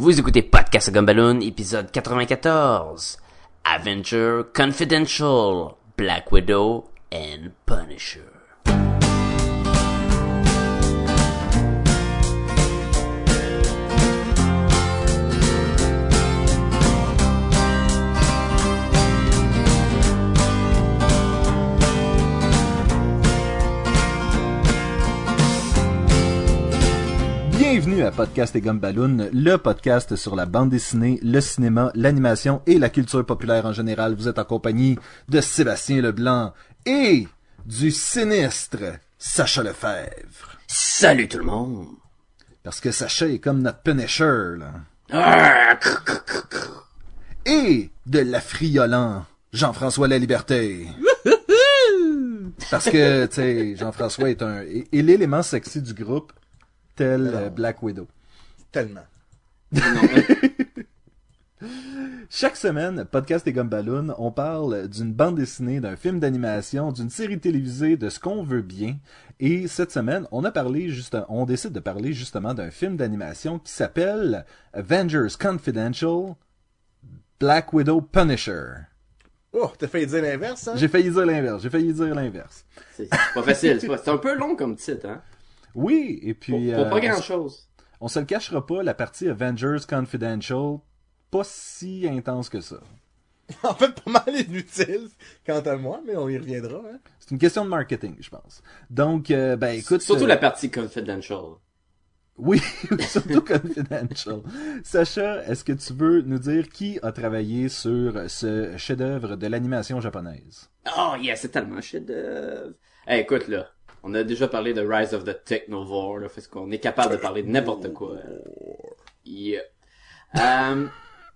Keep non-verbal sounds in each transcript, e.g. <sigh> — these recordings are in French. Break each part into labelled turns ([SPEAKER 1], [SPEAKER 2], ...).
[SPEAKER 1] Vous écoutez Podcast Gumballoon, épisode 94. Avenger Confidential, Black Widow and Punisher.
[SPEAKER 2] À Podcast et Gumballoon, le podcast sur la bande dessinée, le cinéma, l'animation et la culture populaire en général. Vous êtes en compagnie de Sébastien Leblanc et du sinistre Sacha Lefebvre.
[SPEAKER 1] Salut tout le monde!
[SPEAKER 2] Parce que Sacha est comme notre Punisher, là.
[SPEAKER 1] Ah.
[SPEAKER 2] Et de l'affriolant Jean-François La Liberté. Parce que, tu sais, Jean-François est un... est est l'élément sexy du groupe, tel euh, Black Widow.
[SPEAKER 3] Tellement. <laughs>
[SPEAKER 2] Chaque semaine, Podcast et Gumballoon, on parle d'une bande dessinée, d'un film d'animation, d'une série télévisée, de ce qu'on veut bien. Et cette semaine, on a parlé juste, on décide de parler justement d'un film d'animation qui s'appelle Avengers Confidential Black Widow Punisher.
[SPEAKER 3] Oh, t'as failli dire l'inverse, hein?
[SPEAKER 2] J'ai failli dire l'inverse, j'ai failli dire l'inverse.
[SPEAKER 1] C'est pas facile, c'est pas- c'est un peu long comme titre, hein?
[SPEAKER 2] Oui, et puis
[SPEAKER 1] pour
[SPEAKER 2] euh,
[SPEAKER 1] pas grand chose.
[SPEAKER 2] on se le cachera pas, la partie Avengers Confidential, pas si intense que ça. <laughs>
[SPEAKER 3] En fait, pas mal inutile, quant à moi, mais on y reviendra, hein?
[SPEAKER 2] C'est une question de marketing, je pense. Donc, euh, ben écoute...
[SPEAKER 1] Surtout
[SPEAKER 2] euh,
[SPEAKER 1] la partie confidential.
[SPEAKER 2] Oui, <laughs> surtout confidential. Sacha, est-ce que tu veux nous dire qui a travaillé sur ce chef-d'œuvre de l'animation japonaise?
[SPEAKER 1] Oh yeah, c'est tellement de... Hey, écoute là, on a déjà parlé de Rise of the Technovore, là, parce qu'on est capable de parler de n'importe quoi. Yeah. Euh,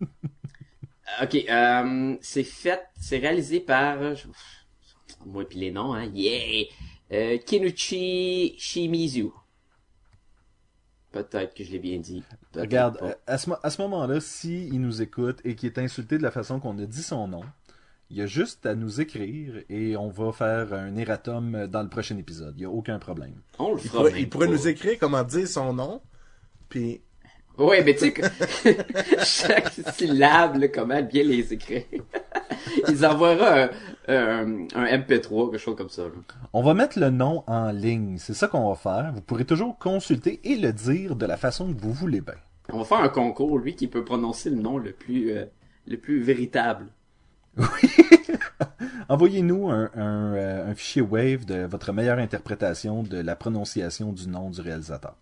[SPEAKER 1] <laughs> ok, euh, c'est fait, c'est réalisé par... je- Moi puis les noms, hein, yeah! Euh, Kenichi Shimizu. Peut-être que je l'ai bien dit.
[SPEAKER 2] Regarde, euh, à ce, à ce moment-là, si il nous écoute et qu'il est insulté de la façon qu'on a dit son nom, il y a juste à nous écrire et on va faire un erratum dans le prochain épisode. Il y a aucun problème.
[SPEAKER 1] On le
[SPEAKER 3] Il
[SPEAKER 1] fera
[SPEAKER 3] pourrait,
[SPEAKER 1] même
[SPEAKER 3] il pourrait nous écrire comment dire son nom, puis
[SPEAKER 1] Ouais, mais tu sais que <laughs> chaque syllabe, là, comment bien les écrire. <laughs> Ils envoiera un, un, un MP3, quelque chose comme ça. Là.
[SPEAKER 2] On va mettre le nom en ligne. C'est ça qu'on va faire. Vous pourrez toujours consulter et le dire de la façon que vous voulez bien.
[SPEAKER 1] On va faire un concours, lui qui peut prononcer le nom le plus euh, le plus véritable. <laughs>
[SPEAKER 2] Envoyez-nous un, un, euh, un fichier Wave de votre meilleure interprétation de la prononciation du nom du réalisateur.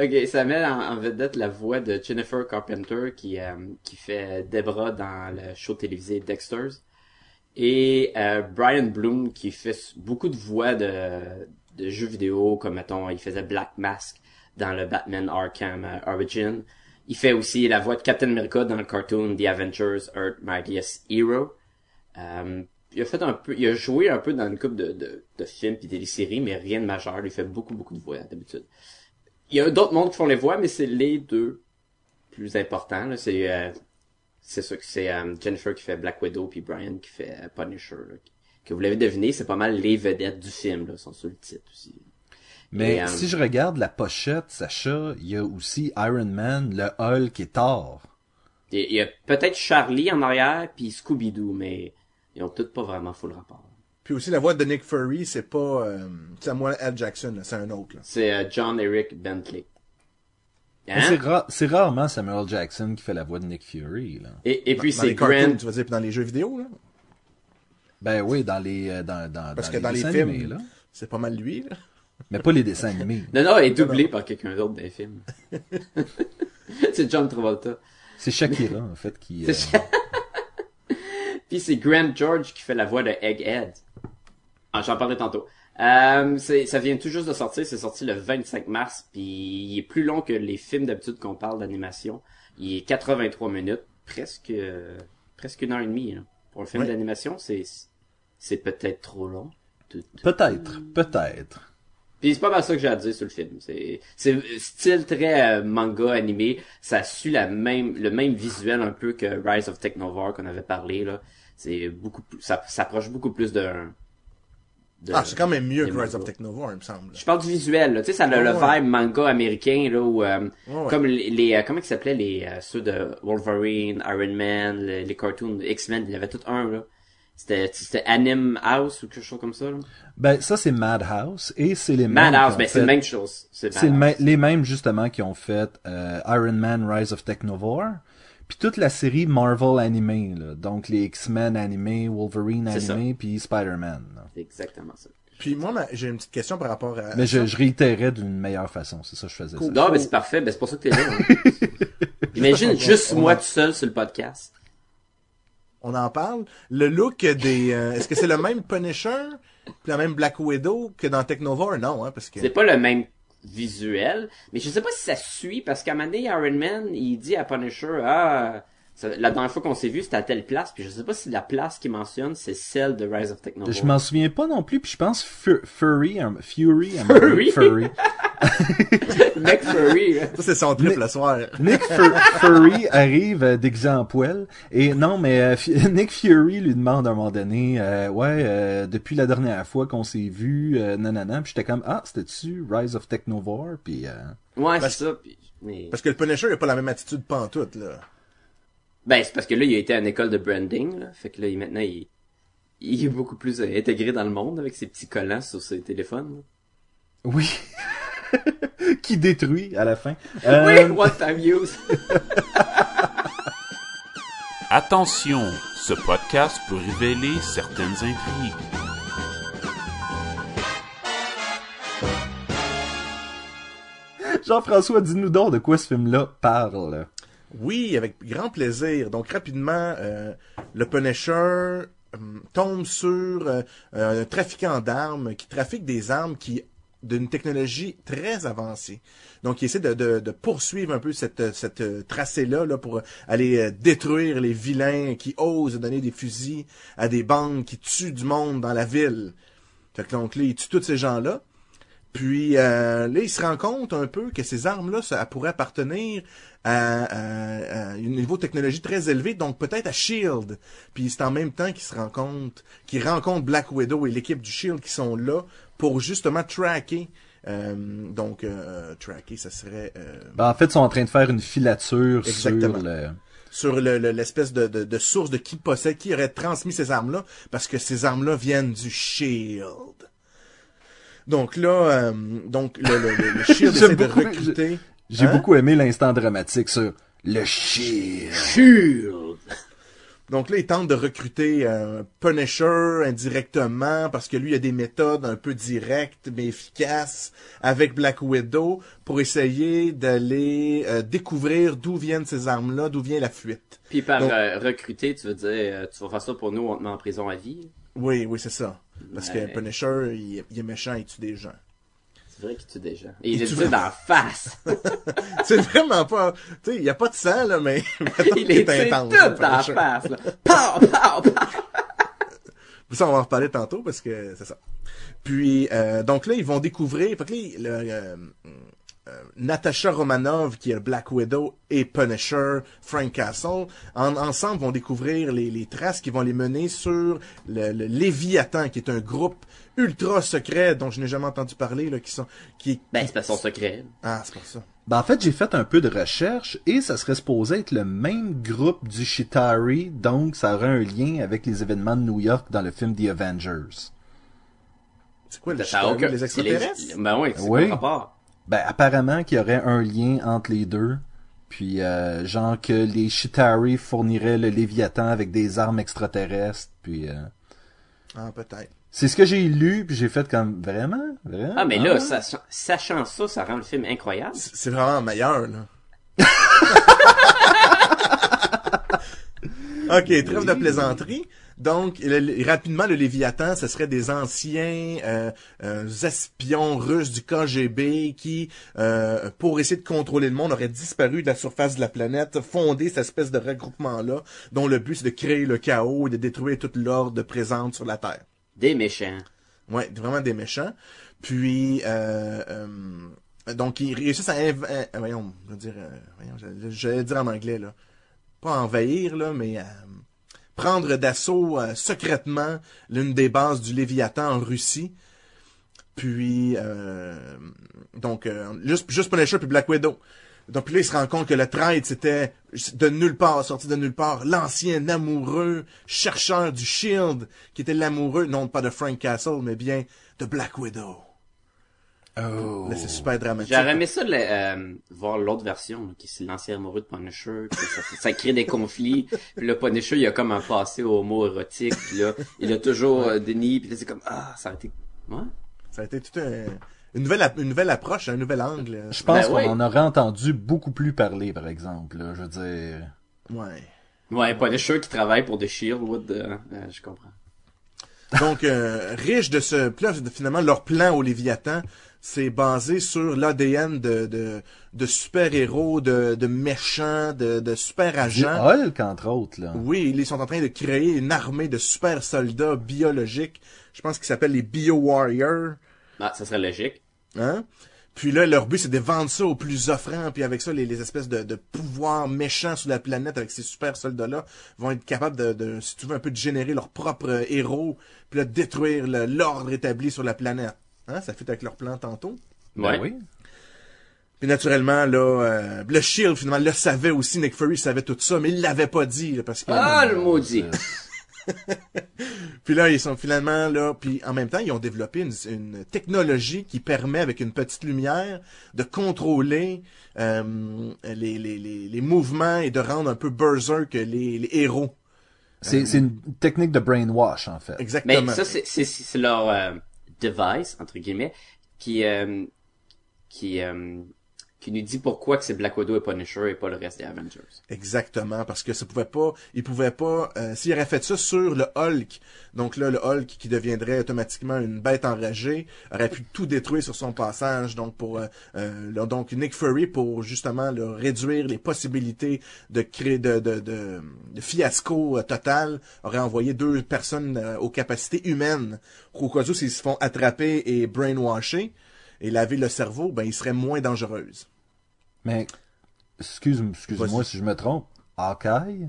[SPEAKER 1] Ok, ça met en, vedette la voix de Jennifer Carpenter qui euh, qui fait Debra dans le show télévisé Dexter's et euh, Brian Bloom qui fait beaucoup de voix de de jeux vidéo comme mettons il faisait Black Mask dans le Batman Arkham euh, Origin. Il fait aussi la voix de Captain America dans le cartoon The Avengers Earth Mightiest Hero. Euh, il a fait un peu, il a joué un peu dans une couple de, de, de films puis des séries, mais rien de majeur. Il fait beaucoup, beaucoup de voix d'habitude. Il y a d'autres mondes qui font les voix, mais c'est les deux plus importants. C'est euh, c'est sûr que c'est euh, Jennifer qui fait Black Widow puis Brian qui fait Punisher. là. Que vous l'avez deviné, c'est pas mal les vedettes du film, là, sont sur le titre aussi.
[SPEAKER 2] Mais
[SPEAKER 1] Et, euh,
[SPEAKER 2] si je regarde la pochette, Sacha, il y a aussi Iron Man, le Hulk et Thor.
[SPEAKER 1] Il y a- il y a peut-être Charlie en arrière puis Scooby-Doo, mais ils ont tous pas vraiment full rapport.
[SPEAKER 3] puis aussi la voix de Nick Fury, c'est pas euh, Samuel L. Jackson, c'est un autre.
[SPEAKER 1] C'est euh, John Eric Bentley. Hein?
[SPEAKER 2] C'est, ra- c'est rarement Samuel Jackson qui fait la voix de Nick Fury. Là.
[SPEAKER 1] Et, et puis
[SPEAKER 3] dans
[SPEAKER 1] c'est
[SPEAKER 3] les cartoons,
[SPEAKER 1] Grant
[SPEAKER 3] tu vas dire, puis dans les jeux vidéo, là,
[SPEAKER 2] Ben oui, dans les, euh, dans, dans,
[SPEAKER 3] parce
[SPEAKER 2] dans
[SPEAKER 3] que
[SPEAKER 2] les
[SPEAKER 3] dans les films,
[SPEAKER 2] animés, là.
[SPEAKER 3] c'est pas mal lui. Là.
[SPEAKER 2] Mais pas les dessins animés.
[SPEAKER 1] Non, non, elle est doublée par quelqu'un d'autre dans les films. <laughs> c'est John Travolta.
[SPEAKER 2] C'est Shakira, en fait, qui... euh, <laughs>
[SPEAKER 1] Puis c'est Grant George qui fait la voix de Egghead. Ah, j'en parlais tantôt. Euh, c'est, ça vient tout juste de sortir, c'est sorti le 25 mars, puis il est plus long que les films d'habitude qu'on parle d'animation. Il est 83 minutes, presque euh, presque une heure et demie. là. Pour un film
[SPEAKER 3] Ouais.
[SPEAKER 1] d'animation, c'est c'est peut-être trop long.
[SPEAKER 2] Peut-être, peut-être.
[SPEAKER 1] Puis c'est pas mal ça que j'ai à dire sur le film. C'est c'est style très euh, manga animé. Ça suit la même le même visuel un peu que Rise of Technovore qu'on avait parlé là. C'est beaucoup plus ça s'approche beaucoup plus d'un de-
[SPEAKER 3] Ah, c'est quand même mieux que Rise of
[SPEAKER 1] mangas.
[SPEAKER 3] Technovore, il me semble.
[SPEAKER 1] Je parle du visuel, là. Tu sais, ça a le, le
[SPEAKER 3] Ouais, ouais.
[SPEAKER 1] vibe manga américain, là, où, euh,
[SPEAKER 3] ouais.
[SPEAKER 1] comme les, les, euh, comment ils s'appelaient les, euh, ceux de Wolverine, Iron Man, les, les cartoons X-Men, il y avait tout un, là. C'était, c'était Anime House ou quelque chose comme ça, là?
[SPEAKER 2] Ben, ça, c'est Madhouse, et c'est les mêmes.
[SPEAKER 1] Madhouse, ben, c'est
[SPEAKER 2] fait-
[SPEAKER 1] la même chose. C'est
[SPEAKER 2] le les mêmes, justement, qui ont fait euh, Iron Man Rise of Technovore, puis toute la série Marvel animée, là. Donc, les X-Men animés, Wolverine animé, puis Spider-Man. là.
[SPEAKER 1] C'est exactement ça.
[SPEAKER 3] Puis moi, ma- j'ai une petite question par rapport à...
[SPEAKER 2] Mais je, je réitérais d'une meilleure façon, c'est ça que je faisais.
[SPEAKER 3] Cool.
[SPEAKER 2] ça.
[SPEAKER 1] Non, ben, c'est parfait. Ben, c'est pour ça que t'es là. hein. <laughs> Imagine juste
[SPEAKER 3] on
[SPEAKER 1] moi
[SPEAKER 3] a-
[SPEAKER 1] tout seul sur le podcast.
[SPEAKER 3] On en parle. Le look des... euh, Est-ce que c'est le même Punisher, puis la même Black Widow que dans Technovore? Non, hein, parce que...
[SPEAKER 1] C'est pas le même visuel, mais je sais pas si ça suit, parce qu'à un moment donné, Iron Man, il dit à Punisher, ah, ça- la dernière fois qu'on s'est vu, c'était à telle place, puis je sais pas si la place qu'il mentionne, c'est celle de Rise of Technovore.
[SPEAKER 2] Je m'en souviens pas non plus, puis je pense Fu- Fury, Fury,
[SPEAKER 1] Fury? <laughs> <laughs>
[SPEAKER 2] Fury.
[SPEAKER 1] Mec Furry, là.
[SPEAKER 3] Ça, c'est son trip le soir.
[SPEAKER 2] Nick Fu- Fury arrive euh, déguisé en poêle et non mais euh, <laughs> Nick Fury lui demande à un moment donné euh, ouais euh, depuis la dernière fois qu'on s'est vu euh, nanana puis j'étais comme ah c'était tu Rise of Technovore? Puis euh,
[SPEAKER 1] Ouais, c'est ça, puis, mais...
[SPEAKER 3] Parce que le Punisher, il a pas la même attitude pantoute, là.
[SPEAKER 1] Ben, c'est parce que là, il a été à une école de branding, là. Fait que là, il- maintenant, il, il est beaucoup plus euh, intégré dans le monde avec ses petits collants sur ses téléphones. là.
[SPEAKER 2] oui <laughs> qui détruit à la fin <laughs>
[SPEAKER 1] Oui,
[SPEAKER 2] Euh,
[SPEAKER 1] one time use. <laughs>
[SPEAKER 4] Attention, ce podcast peut révéler certaines intrigues.
[SPEAKER 2] Jean-François dis-nous donc de quoi ce film-là parle
[SPEAKER 3] Oui, avec grand plaisir. Donc, rapidement, euh, le Punisher euh, tombe sur euh, un trafiquant d'armes qui trafique des armes qui d'une technologie très avancée. Donc, il essaie de, poursuivre un peu cette, cette tracée-là là, pour aller détruire les vilains qui osent donner des fusils à des bandes qui tuent du monde dans la ville. Fait que donc il tue tous ces gens-là. Puis euh, là, il se rend compte un peu que ces armes-là, ça pourrait appartenir à, à- à un niveau de technologie très élevé, donc peut-être à Shield. Puis c'est en même temps qu'il se rend compte, qu'il rencontre Black Widow et l'équipe du Shield qui sont là pour justement tracker. euh, donc euh, tracker, ça serait euh,
[SPEAKER 2] Ben, en fait ils sont en train de faire une filature
[SPEAKER 3] Exactement.
[SPEAKER 2] sur le
[SPEAKER 3] sur le- le- l'espèce de, de, de source de qui possède, qui aurait transmis ces armes-là, parce que ces armes-là viennent du Shield. Donc là, euh, donc le, le, le- le <laughs> Shield essaie de recruter.
[SPEAKER 2] j'ai
[SPEAKER 3] Hein?
[SPEAKER 2] beaucoup aimé l'instant dramatique sur le shield
[SPEAKER 1] Shield.
[SPEAKER 3] Donc là, il tente de recruter un Punisher indirectement parce que lui, il a des méthodes un peu directes mais efficaces avec Black Widow pour essayer d'aller euh, découvrir d'où viennent ces armes-là, d'où vient la fuite.
[SPEAKER 1] Puis par
[SPEAKER 3] Donc-
[SPEAKER 1] euh, recruter, tu veux dire, euh, tu vas faire ça pour nous, on te met en prison à vie.
[SPEAKER 3] Oui, oui, c'est ça. Parce
[SPEAKER 1] Ouais.
[SPEAKER 3] que Punisher, il, il est méchant, il tue des gens.
[SPEAKER 1] C'est vrai qu'il tue des gens. Et il
[SPEAKER 3] Il
[SPEAKER 1] est
[SPEAKER 3] tue-
[SPEAKER 1] la face. <laughs>
[SPEAKER 3] C'est vraiment pas... Tu sais, il y a pas de sang, là, mais... <laughs>
[SPEAKER 1] il est tout
[SPEAKER 3] intense,
[SPEAKER 1] la
[SPEAKER 3] Punisher.
[SPEAKER 1] face, là. Pow, pow, pow. <laughs>
[SPEAKER 3] Ça, on va en reparler tantôt parce que c'est ça. Puis, euh, donc là, ils vont découvrir. Fait que là, le, euh, Natasha Romanov, qui est le Black Widow, et Punisher, Frank Castle, en- ensemble vont découvrir les, les traces qui vont les mener sur le, le Léviathan, qui est un groupe ultra secret dont je n'ai jamais entendu parler, là, qui sont, qui,
[SPEAKER 1] Ben, c'est pas son secret.
[SPEAKER 3] ah, c'est pour ça.
[SPEAKER 2] Ben, en fait, j'ai fait un peu de recherche et ça serait supposé être le même groupe du Shitari, donc ça aurait un lien avec les événements de New York dans le film The Avengers.
[SPEAKER 3] C'est quoi le
[SPEAKER 1] aucun-
[SPEAKER 3] les extraterrestres?
[SPEAKER 1] Ben oui, c'est
[SPEAKER 2] Oui.
[SPEAKER 1] rapport?
[SPEAKER 2] Ben, apparemment qu'il y aurait un lien entre les deux. Puis, euh, genre que les Shitari fourniraient le Léviathan avec des armes extraterrestres. Puis, euh,
[SPEAKER 3] Ah, peut-être.
[SPEAKER 2] c'est ce que j'ai lu, puis j'ai fait comme, vraiment? Vraiment?
[SPEAKER 1] Ah, mais là, sachant, sachant ça, ça rend le film incroyable.
[SPEAKER 3] C'est c'est vraiment meilleur, là. <laughs> ok, trêve de plaisanterie. Donc, le- rapidement, le Léviathan, ce serait des anciens euh, euh, espions russes du KGB qui, euh, pour essayer de contrôler le monde, auraient disparu de la surface de la planète, fondé cette espèce de regroupement-là, dont le but c'est de créer le chaos et de détruire toute l'ordre présente sur la Terre.
[SPEAKER 1] Des méchants.
[SPEAKER 3] Ouais, vraiment des méchants. Puis, euh, euh, donc, ils réussissent à... voyons, je veux dire... voyons, j'allais dire en anglais, là. Pas envahir, là, mais... euh, prendre d'assaut euh, secrètement l'une des bases du Léviathan en Russie. Puis, euh, donc, euh, juste, juste Punisher puis Black Widow. Donc puis là, il se rend compte que le traître, c'était de nulle part, sorti de nulle part, l'ancien amoureux, chercheur du Shield, qui était l'amoureux, non pas de Frank Castle, mais bien de Black Widow.
[SPEAKER 2] Oh.
[SPEAKER 3] Là, c'est super dramatique.
[SPEAKER 1] J'aurais aimé ça le- euh, voir l'autre version, là, qui c'est l'ancien amoureux de Punisher, ça, ça crée des conflits. <laughs> Puis le Punisher, il a comme un passé homo-érotique, puis là, il a toujours euh, déni, puis là c'est comme ah, ça a été ouais.
[SPEAKER 3] Ça a été tout un, une nouvelle, une nouvelle approche, un nouvel angle.
[SPEAKER 2] Je pense
[SPEAKER 1] Ben
[SPEAKER 2] qu'on en aurait entendu beaucoup plus parler, par exemple. là. Je veux dire...
[SPEAKER 3] Ouais.
[SPEAKER 1] Ouais, Punisher qui travaille pour The Shield, what the... euh, je comprends.
[SPEAKER 3] Donc, euh, riche de ce plan, finalement, leur plan au Léviathan, c'est basé sur l'ADN de, de, de super-héros, de, de méchants, de, de super-agents.
[SPEAKER 2] Hulk, entre autres, là.
[SPEAKER 3] Oui, ils sont en train de créer une armée de super soldats biologiques. Je pense qu'ils s'appellent les Bio-Warriors.
[SPEAKER 1] Ah, ça serait logique.
[SPEAKER 3] Hein? Puis là, leur but, c'est de vendre ça aux plus offrants, puis avec ça, les, les espèces de, de pouvoirs méchants sur la planète, avec ces super soldats-là, vont être capables de, de, si tu veux, un peu de générer leurs propres euh, héros, puis là, détruire l'ordre établi sur la planète. Hein? Ça fait avec leur plan tantôt.
[SPEAKER 2] Ben
[SPEAKER 1] Ouais.
[SPEAKER 2] oui.
[SPEAKER 3] Puis naturellement, là, euh, le Shield, finalement, le savait aussi, Nick Fury savait tout ça, mais il l'avait pas dit, là, parce que...
[SPEAKER 1] Ah, le maudit. <laughs>
[SPEAKER 3] Puis là, ils sont finalement là, puis en même temps, ils ont développé une, une technologie qui permet, avec une petite lumière, de contrôler euh, les, les, les, les mouvements et de rendre un peu berserk les, les héros.
[SPEAKER 2] C'est c'est une technique de brainwash, en fait.
[SPEAKER 3] Exactement.
[SPEAKER 1] Mais ça, c'est, c'est, c'est leur euh, device, entre guillemets, qui, euh, qui, euh, qui nous dit pourquoi que c'est Black Widow et Punisher et pas le reste des Avengers.
[SPEAKER 3] Exactement, parce que ça pouvait pas, il pouvait pas, euh, s'il aurait fait ça sur le Hulk, donc là, le Hulk qui deviendrait automatiquement une bête enragée, aurait pu tout détruire sur son passage, donc pour, euh, euh, donc Nick Fury pour justement là, réduire les possibilités de créer, de, de, de, fiasco euh, total, aurait envoyé deux personnes euh, aux capacités humaines, au cas s'ils se font attraper et brainwasher, et laver le cerveau, ben, ils seraient moins dangereuses.
[SPEAKER 2] Mais, excuse, excuse-moi
[SPEAKER 3] Vas-y.
[SPEAKER 2] si je me trompe. Hawkeye?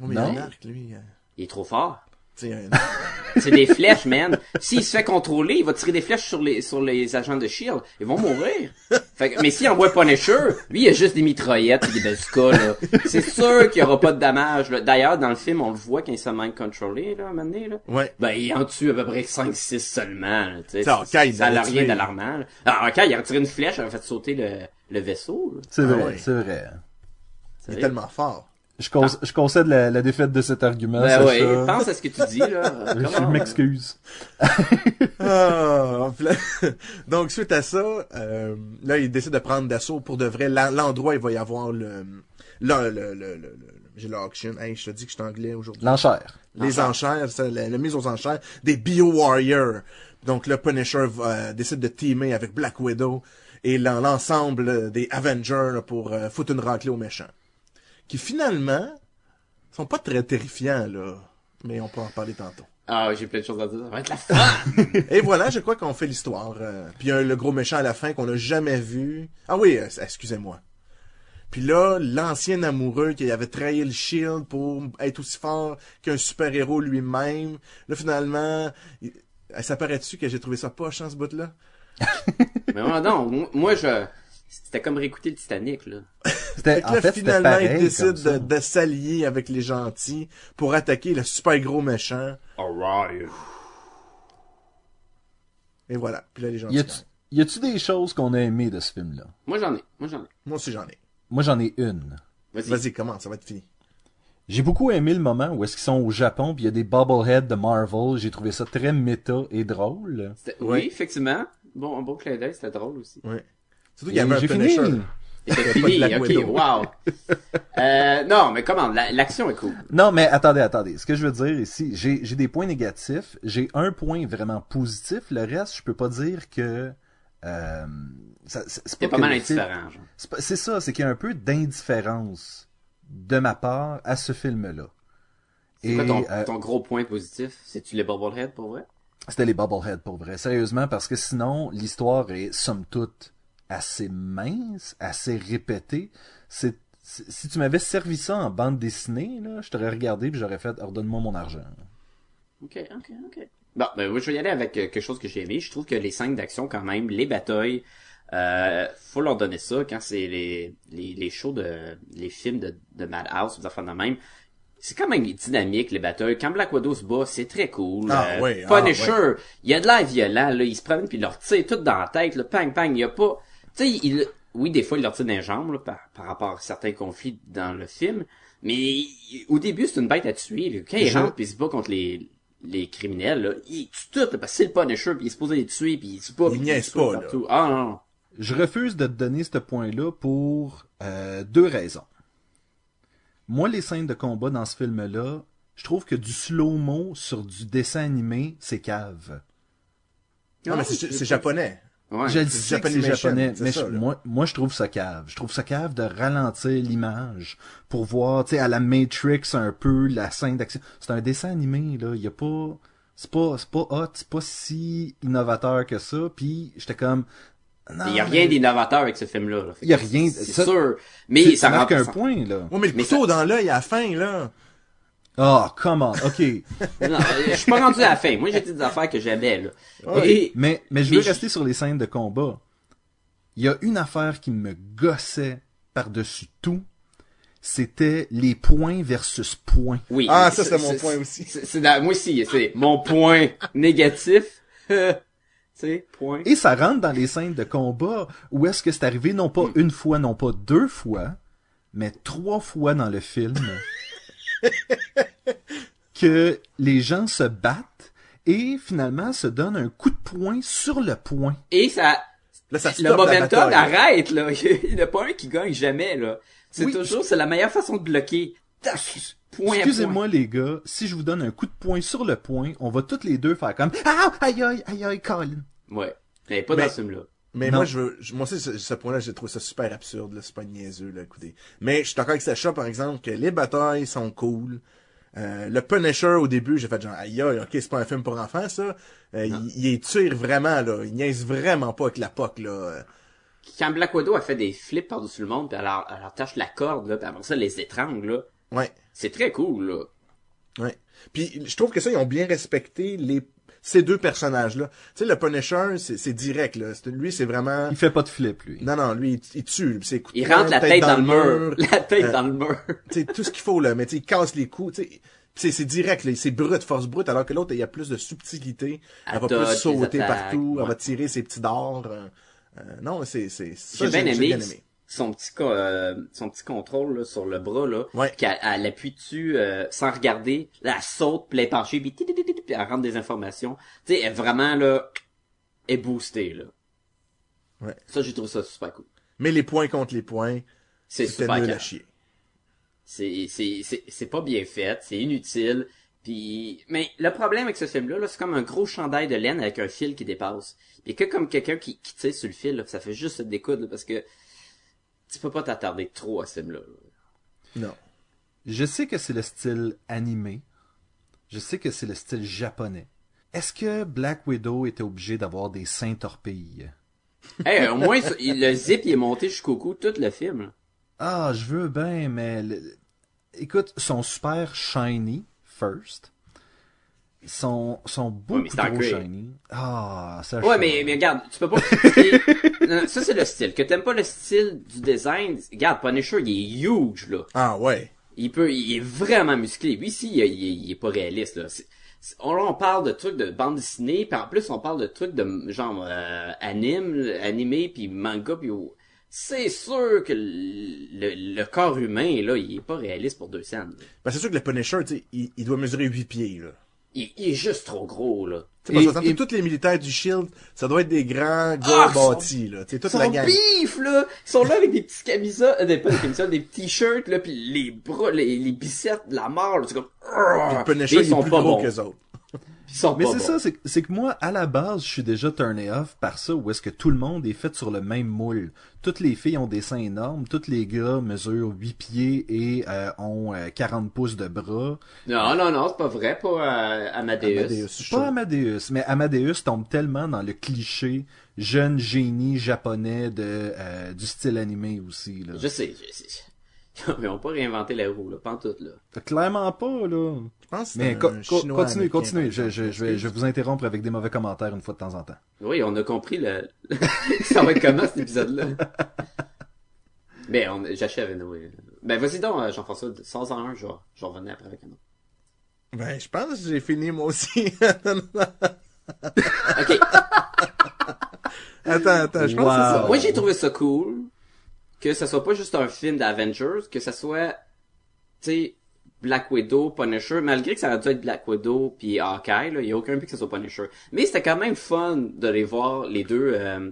[SPEAKER 3] Oui, mais
[SPEAKER 2] Non?
[SPEAKER 3] Marc, lui, euh,
[SPEAKER 1] Il est trop fort. <laughs> C'est des flèches, man. S'il se fait contrôler, il va tirer des flèches sur les, sur les agents de Shield. Ils vont mourir. Fait que, mais s'il envoie Punisher, lui, il a juste des mitraillettes et des bazookas, là. C'est sûr qu'il y aura pas de dommages, là. D'ailleurs, dans le film, on le voit quand il se mind contrôlé, là, à un moment donné, là.
[SPEAKER 3] ouais.
[SPEAKER 1] Ben, il en tue à peu près 5-6 seulement, là, tu sais.
[SPEAKER 3] Ça, il
[SPEAKER 1] Ça n'a rien d'alarmant, là. Alors, Hawkeye, il a retiré une flèche, il a fait sauter le, le vaisseau, là.
[SPEAKER 2] C'est
[SPEAKER 3] Ah
[SPEAKER 2] vrai,
[SPEAKER 3] ouais.
[SPEAKER 2] c'est vrai.
[SPEAKER 1] C'est
[SPEAKER 3] Il est tellement fort.
[SPEAKER 2] Je, con- je concède la, la défaite de cet argument,
[SPEAKER 1] Ben ouais, pense à ce que tu dis, là. <laughs>
[SPEAKER 2] Je m'excuse. <laughs>
[SPEAKER 3] Là- <laughs> donc suite à ça, euh, là il décide de prendre d'assaut pour de vrai l'en- l'endroit où il va y avoir le le le le, le, le- j'ai l'auction. Hey, je te dis que je suis anglais aujourd'hui.
[SPEAKER 2] L'enchère.
[SPEAKER 3] Les enchères, c'est la, la mise aux enchères des Bio Warriors. Donc le Punisher euh, décide de teamer avec Black Widow et l'en- l'ensemble des Avengers là, pour euh, foutre une raclée aux méchants. Qui finalement sont pas très terrifiants là, mais on peut en parler tantôt.
[SPEAKER 1] Ah, j'ai plein de choses à dire. Ça va être la fin! <laughs>
[SPEAKER 3] Et voilà, je crois qu'on fait l'histoire. Euh, puis il y a le gros méchant à la fin qu'on n'a jamais vu. Ah oui, euh, excusez-moi. Puis là, l'ancien amoureux qui avait trahi le Shield pour être aussi fort qu'un super-héros lui-même. Là, finalement, il... euh, ça paraît-tu que j'ai trouvé ça poche, hein, ce bout-là? <laughs>
[SPEAKER 1] Mais non, moi, je, c'était comme réécouter le Titanic, là. <laughs>
[SPEAKER 2] C'était, en
[SPEAKER 3] là,
[SPEAKER 2] fait,
[SPEAKER 3] finalement,
[SPEAKER 2] pareil
[SPEAKER 3] il décide de, de s'allier avec les gentils pour attaquer le super gros méchant.
[SPEAKER 1] Alright.
[SPEAKER 3] Et voilà. Puis là, les gentils.
[SPEAKER 2] Y a-tu, y a-tu des choses qu'on a aimées de ce film-là?
[SPEAKER 1] Moi, j'en ai. Moi, j'en ai.
[SPEAKER 3] Moi aussi, j'en ai.
[SPEAKER 2] Moi, j'en ai une.
[SPEAKER 1] Vas-y.
[SPEAKER 3] Vas-y, commence, ça va être fini.
[SPEAKER 2] J'ai beaucoup aimé le moment où est-ce qu'ils sont au Japon puis il y a des bobbleheads de Marvel. J'ai trouvé ça très méta et drôle.
[SPEAKER 3] Ouais.
[SPEAKER 1] Oui, effectivement. Bon, un beau clin d'œil, c'était drôle aussi.
[SPEAKER 3] Ouais. Surtout qu'il y avait un
[SPEAKER 2] J'ai
[SPEAKER 3] Punisher.
[SPEAKER 2] fini.
[SPEAKER 1] Fini, ok, wow. <laughs> euh, non, mais comment, la- l'action est cool.
[SPEAKER 2] Non, mais attendez, attendez. Ce que je veux dire ici, j'ai, j'ai des points négatifs. J'ai un point vraiment positif. Le reste, je peux pas dire que... Euh, ça, c'est, pas
[SPEAKER 1] pas mal indifférent, genre.
[SPEAKER 2] C'est, ça, c'est qu'il y a un peu d'indifférence de ma part à ce film-là.
[SPEAKER 1] C'est quoi ton,
[SPEAKER 2] euh,
[SPEAKER 1] ton gros point positif? C'est-tu les Bubblehead pour vrai?
[SPEAKER 2] C'était les Bubblehead pour vrai, sérieusement, parce que sinon, l'histoire est, somme toute, assez mince, assez répétée. C'est, Si, tu m'avais servi ça en bande dessinée, là, je t'aurais regardé puis j'aurais fait ordonne-moi mon argent.
[SPEAKER 1] Ok, ok, ok. Bon, ben moi je vais y aller avec euh, quelque chose que j'ai aimé. Je trouve que les scènes d'action quand même, les batailles, euh, faut leur donner ça quand c'est les, les, les shows de les films de, de Madhouse, des affaires de même. C'est quand même dynamique les batailles. Quand Black Widow se bat, c'est très cool.
[SPEAKER 3] Ah,
[SPEAKER 1] Euh,
[SPEAKER 3] oui, ah,
[SPEAKER 1] Punisher, il y a de l'air violent là, il se promène puis leur tire tout dans la tête, là, pang pang, il y a pas tu sais il oui, des fois il leur tire les jambes là, par, par rapport à certains conflits dans le film, mais il- au début c'est une bête à tuer. là. Quand il rentre puis il se bat contre les les criminels, là, il tue tout, là, parce que c'est le Punisher, puis il est supposé les tuer, puis il se bat,
[SPEAKER 3] Il niaise pas, là.
[SPEAKER 1] partout. Ah non, non.
[SPEAKER 2] Je refuse de te donner ce point-là pour euh, deux raisons. Moi, les scènes de combat dans ce film-là, je trouve que du slow-mo sur du dessin animé, c'est cave.
[SPEAKER 3] Non, mais c'est japonais.
[SPEAKER 1] Ouais.
[SPEAKER 2] je le sais que c'est japonais, mais
[SPEAKER 3] ça,
[SPEAKER 2] je- moi, moi, je trouve ça cave. Je trouve ça cave de ralentir l'image pour voir, tu sais, à la Matrix un peu la scène d'action. C'est un dessin animé, là. Il y a pas, c'est pas, c'est pas hot, c'est pas si innovateur que ça. Puis j'étais comme, non,
[SPEAKER 1] Il y a
[SPEAKER 2] mais-
[SPEAKER 1] rien d'innovateur avec ce film-là.
[SPEAKER 2] Il y a rien-
[SPEAKER 1] C'est
[SPEAKER 2] ça-
[SPEAKER 1] sûr. Mais ça,
[SPEAKER 2] ça marque un
[SPEAKER 1] ça-
[SPEAKER 2] point, là.
[SPEAKER 3] Ouais, mais le
[SPEAKER 1] Mais
[SPEAKER 3] couteau
[SPEAKER 1] ça-
[SPEAKER 3] dans l'œil à la fin, là.
[SPEAKER 2] Oh, come on, ok. <laughs>
[SPEAKER 1] Non, je suis pas rendu à la fin. Moi, j'ai des affaires que j'aimais, là.
[SPEAKER 3] Ouais.
[SPEAKER 1] Et,
[SPEAKER 2] Mais, mais je
[SPEAKER 1] Mais
[SPEAKER 2] veux
[SPEAKER 1] je-
[SPEAKER 2] rester sur les scènes de combat. Il y a une affaire qui me gossait par-dessus tout. C'était les points versus points.
[SPEAKER 1] oui.
[SPEAKER 3] Ah, ça, c'est mon point aussi.
[SPEAKER 1] C'est, c'est dans- moi aussi, c'est mon point négatif. <laughs> tu sais, point.
[SPEAKER 2] Et ça rentre dans les scènes de combat où est-ce que c'est arrivé non pas une fois, non pas deux fois, mais trois fois dans le film <laughs> <laughs> que les gens se battent et finalement se donnent un coup de poing sur le point.
[SPEAKER 1] Et ça,
[SPEAKER 3] Là, ça
[SPEAKER 1] le
[SPEAKER 3] la
[SPEAKER 1] momentum
[SPEAKER 3] bataille.
[SPEAKER 1] arrête, là. <laughs> Il n'y en a pas un qui gagne jamais, là. C'est
[SPEAKER 2] Oui.
[SPEAKER 1] toujours, c'est la meilleure façon de bloquer.
[SPEAKER 2] Excusez-moi les gars, si je vous donne un coup de poing sur le point, on va tous les deux faire comme ah aïe aïe aïe aïe Colin.
[SPEAKER 1] Ouais. Mais pas
[SPEAKER 3] Mais-
[SPEAKER 1] dans ce film-là.
[SPEAKER 3] Mais
[SPEAKER 2] Non.
[SPEAKER 3] moi, je veux, je- moi aussi, ce, ce point-là, j'ai trouvé ça super absurde, là. C'est pas niaiseux, là, écoutez. Mais je suis d'accord avec Sacha, par exemple, que les batailles sont cool. Euh, le Punisher, au début, j'ai fait genre, aïe aïe, ok, c'est pas un film pour enfants, ça. Euh, il, tire vraiment, là. Il niaise vraiment pas avec la POC, là.
[SPEAKER 1] Quand Black Widow a fait des flips par-dessus le monde, puis elle, leur- elle leur tâche la corde, là, puis après ça, elle les étrangle, là.
[SPEAKER 3] Ouais,
[SPEAKER 1] C'est très cool, là.
[SPEAKER 3] ouais. Puis, je trouve que ça, ils ont bien respecté les, ces deux personnages-là. Tu sais, le Punisher, c'est c'est direct, là. C'est- Lui, c'est vraiment...
[SPEAKER 2] Il fait pas de flip lui.
[SPEAKER 3] Non, non, lui, il, il tue. C'est
[SPEAKER 1] Il rentre la tête dans le mur. <laughs> La tête
[SPEAKER 3] Euh,
[SPEAKER 1] dans le mur.
[SPEAKER 3] tu sais, tout ce qu'il faut, là, mais tu sais, il casse les coups, tu sais. C'est, c'est direct, là, c'est brut, force brute, alors que l'autre, il y a plus de subtilité. Elle,
[SPEAKER 1] Elle
[SPEAKER 3] va
[SPEAKER 1] dodge
[SPEAKER 3] plus sauter
[SPEAKER 1] attaques,
[SPEAKER 3] partout, elle
[SPEAKER 1] ouais.
[SPEAKER 3] va tirer ses petits dards. euh, euh, non, c'est, c'est,
[SPEAKER 1] J'ai bien
[SPEAKER 3] j'ai
[SPEAKER 1] aimé, son petit euh, son petit contrôle là, sur le bras là,
[SPEAKER 3] Ouais.
[SPEAKER 1] qu'elle elle appuie dessus euh, sans regarder, là, elle saute, puis elle est penchée, puis, puis elle rentre des informations. Tu sais, elle est vraiment là est boostée là.
[SPEAKER 3] Ouais.
[SPEAKER 1] Ça j'ai trouvé ça super cool.
[SPEAKER 3] Mais les points contre les points,
[SPEAKER 1] C'est super
[SPEAKER 3] nul à chier.
[SPEAKER 1] C'est c'est c'est c'est pas bien fait, c'est inutile. Puis mais le problème avec ce film là, c'est comme un gros chandail de laine avec un fil qui dépasse. Puis que comme quelqu'un qui qui tire sur le fil, là, ça fait juste se découdre là, parce que tu peux pas t'attarder trop à ce film là.
[SPEAKER 3] Non.
[SPEAKER 2] Je sais que c'est le style animé. Je sais que c'est le style japonais. Est-ce que Black Widow était obligé d'avoir des seins torpilles? <laughs>
[SPEAKER 1] Hey, au moins, le zip, il est monté jusqu'au cou, tout le film.
[SPEAKER 2] Ah, je veux bien, mais le- écoute, ils sont super shiny first. Sont, sont beaucoup
[SPEAKER 1] mais c'est en
[SPEAKER 2] trop shiny. Ah, ça
[SPEAKER 1] Ouais,
[SPEAKER 2] change.
[SPEAKER 1] mais, mais regarde, tu peux pas. Non, ça, c'est le style. Que t'aimes pas le style du design, regarde, Punisher, il est huge, là.
[SPEAKER 3] Ah, ouais.
[SPEAKER 1] Il peut, il est vraiment musclé. Lui, ici, il, est- il est- il est pas réaliste, là. On, là, on parle de trucs de bande dessinée, puis en plus, on parle de trucs de, genre, euh, anime, animé, puis manga, puis... oh, C'est sûr que le, le corps humain, là, il est pas réaliste pour deux scènes.
[SPEAKER 3] Ben, c'est sûr que le Punisher, tu sais, il, il doit mesurer 8 pieds, là.
[SPEAKER 1] Il, il est juste trop gros, là.
[SPEAKER 2] Et- et-
[SPEAKER 3] tous les militaires du Shield, ça doit être des grands gars
[SPEAKER 1] Ah, sont-
[SPEAKER 3] bâtis, là. Sais, toute
[SPEAKER 1] Ils
[SPEAKER 3] la
[SPEAKER 1] sont
[SPEAKER 3] gang.
[SPEAKER 1] bifs, là! Ils sont là avec des petits camisoles, euh, des, pas des camisoles, des t-shirts, là, pis les bras, les, les biceps de la mort, là, c'est comme...
[SPEAKER 3] Puis le Punisher, il
[SPEAKER 1] ils sont
[SPEAKER 3] est plus
[SPEAKER 1] pas
[SPEAKER 3] gros
[SPEAKER 1] bons.
[SPEAKER 3] qu'eux autres.
[SPEAKER 2] Mais c'est ça, c'est que- moi, à la base, je suis déjà turné off par ça, où est-ce que tout le monde est fait sur le même moule. Toutes les filles ont des seins énormes, tous les gars mesurent 8 pieds et euh, ont euh, 40 pouces de bras.
[SPEAKER 1] Non, non, non, c'est pas vrai, pas euh, Amadeus.
[SPEAKER 2] Pas. Amadeus, mais Amadeus tombe tellement dans le cliché jeune génie japonais de euh, du style animé aussi. Là.
[SPEAKER 1] Je sais, je sais. <laughs> Ils ont pas réinventé la roue, là, pas en tout, là.
[SPEAKER 2] Clairement pas, là.
[SPEAKER 3] Je pense que
[SPEAKER 2] Mais co-
[SPEAKER 3] un
[SPEAKER 2] co-
[SPEAKER 3] Chinois
[SPEAKER 2] continuez, continuez. Je,
[SPEAKER 3] exemple.
[SPEAKER 2] je, je, vais, je vais vous interrompre avec des mauvais commentaires une fois de temps en temps.
[SPEAKER 1] Oui, on a compris le... <laughs> ça va être comment, cet épisode-là? <laughs> Ben, on... j'achève, anyway. Ben, vas-y donc, euh, Jean-François, sans en un, je vais, je vais revenir après avec un autre.
[SPEAKER 3] Ben, je pense que j'ai fini moi aussi.
[SPEAKER 1] Ok.
[SPEAKER 3] attends, attends, je pense
[SPEAKER 2] Wow.
[SPEAKER 3] que c'est ça.
[SPEAKER 1] Moi, j'ai trouvé ça cool que ça soit pas juste un film d'Avengers, que ça soit, tu sais, Black Widow, Punisher, malgré que ça aurait dû être Black Widow puis Hawkeye, là, il y a aucun but que ça soit Punisher. Mais c'était quand même fun de les voir les deux euh,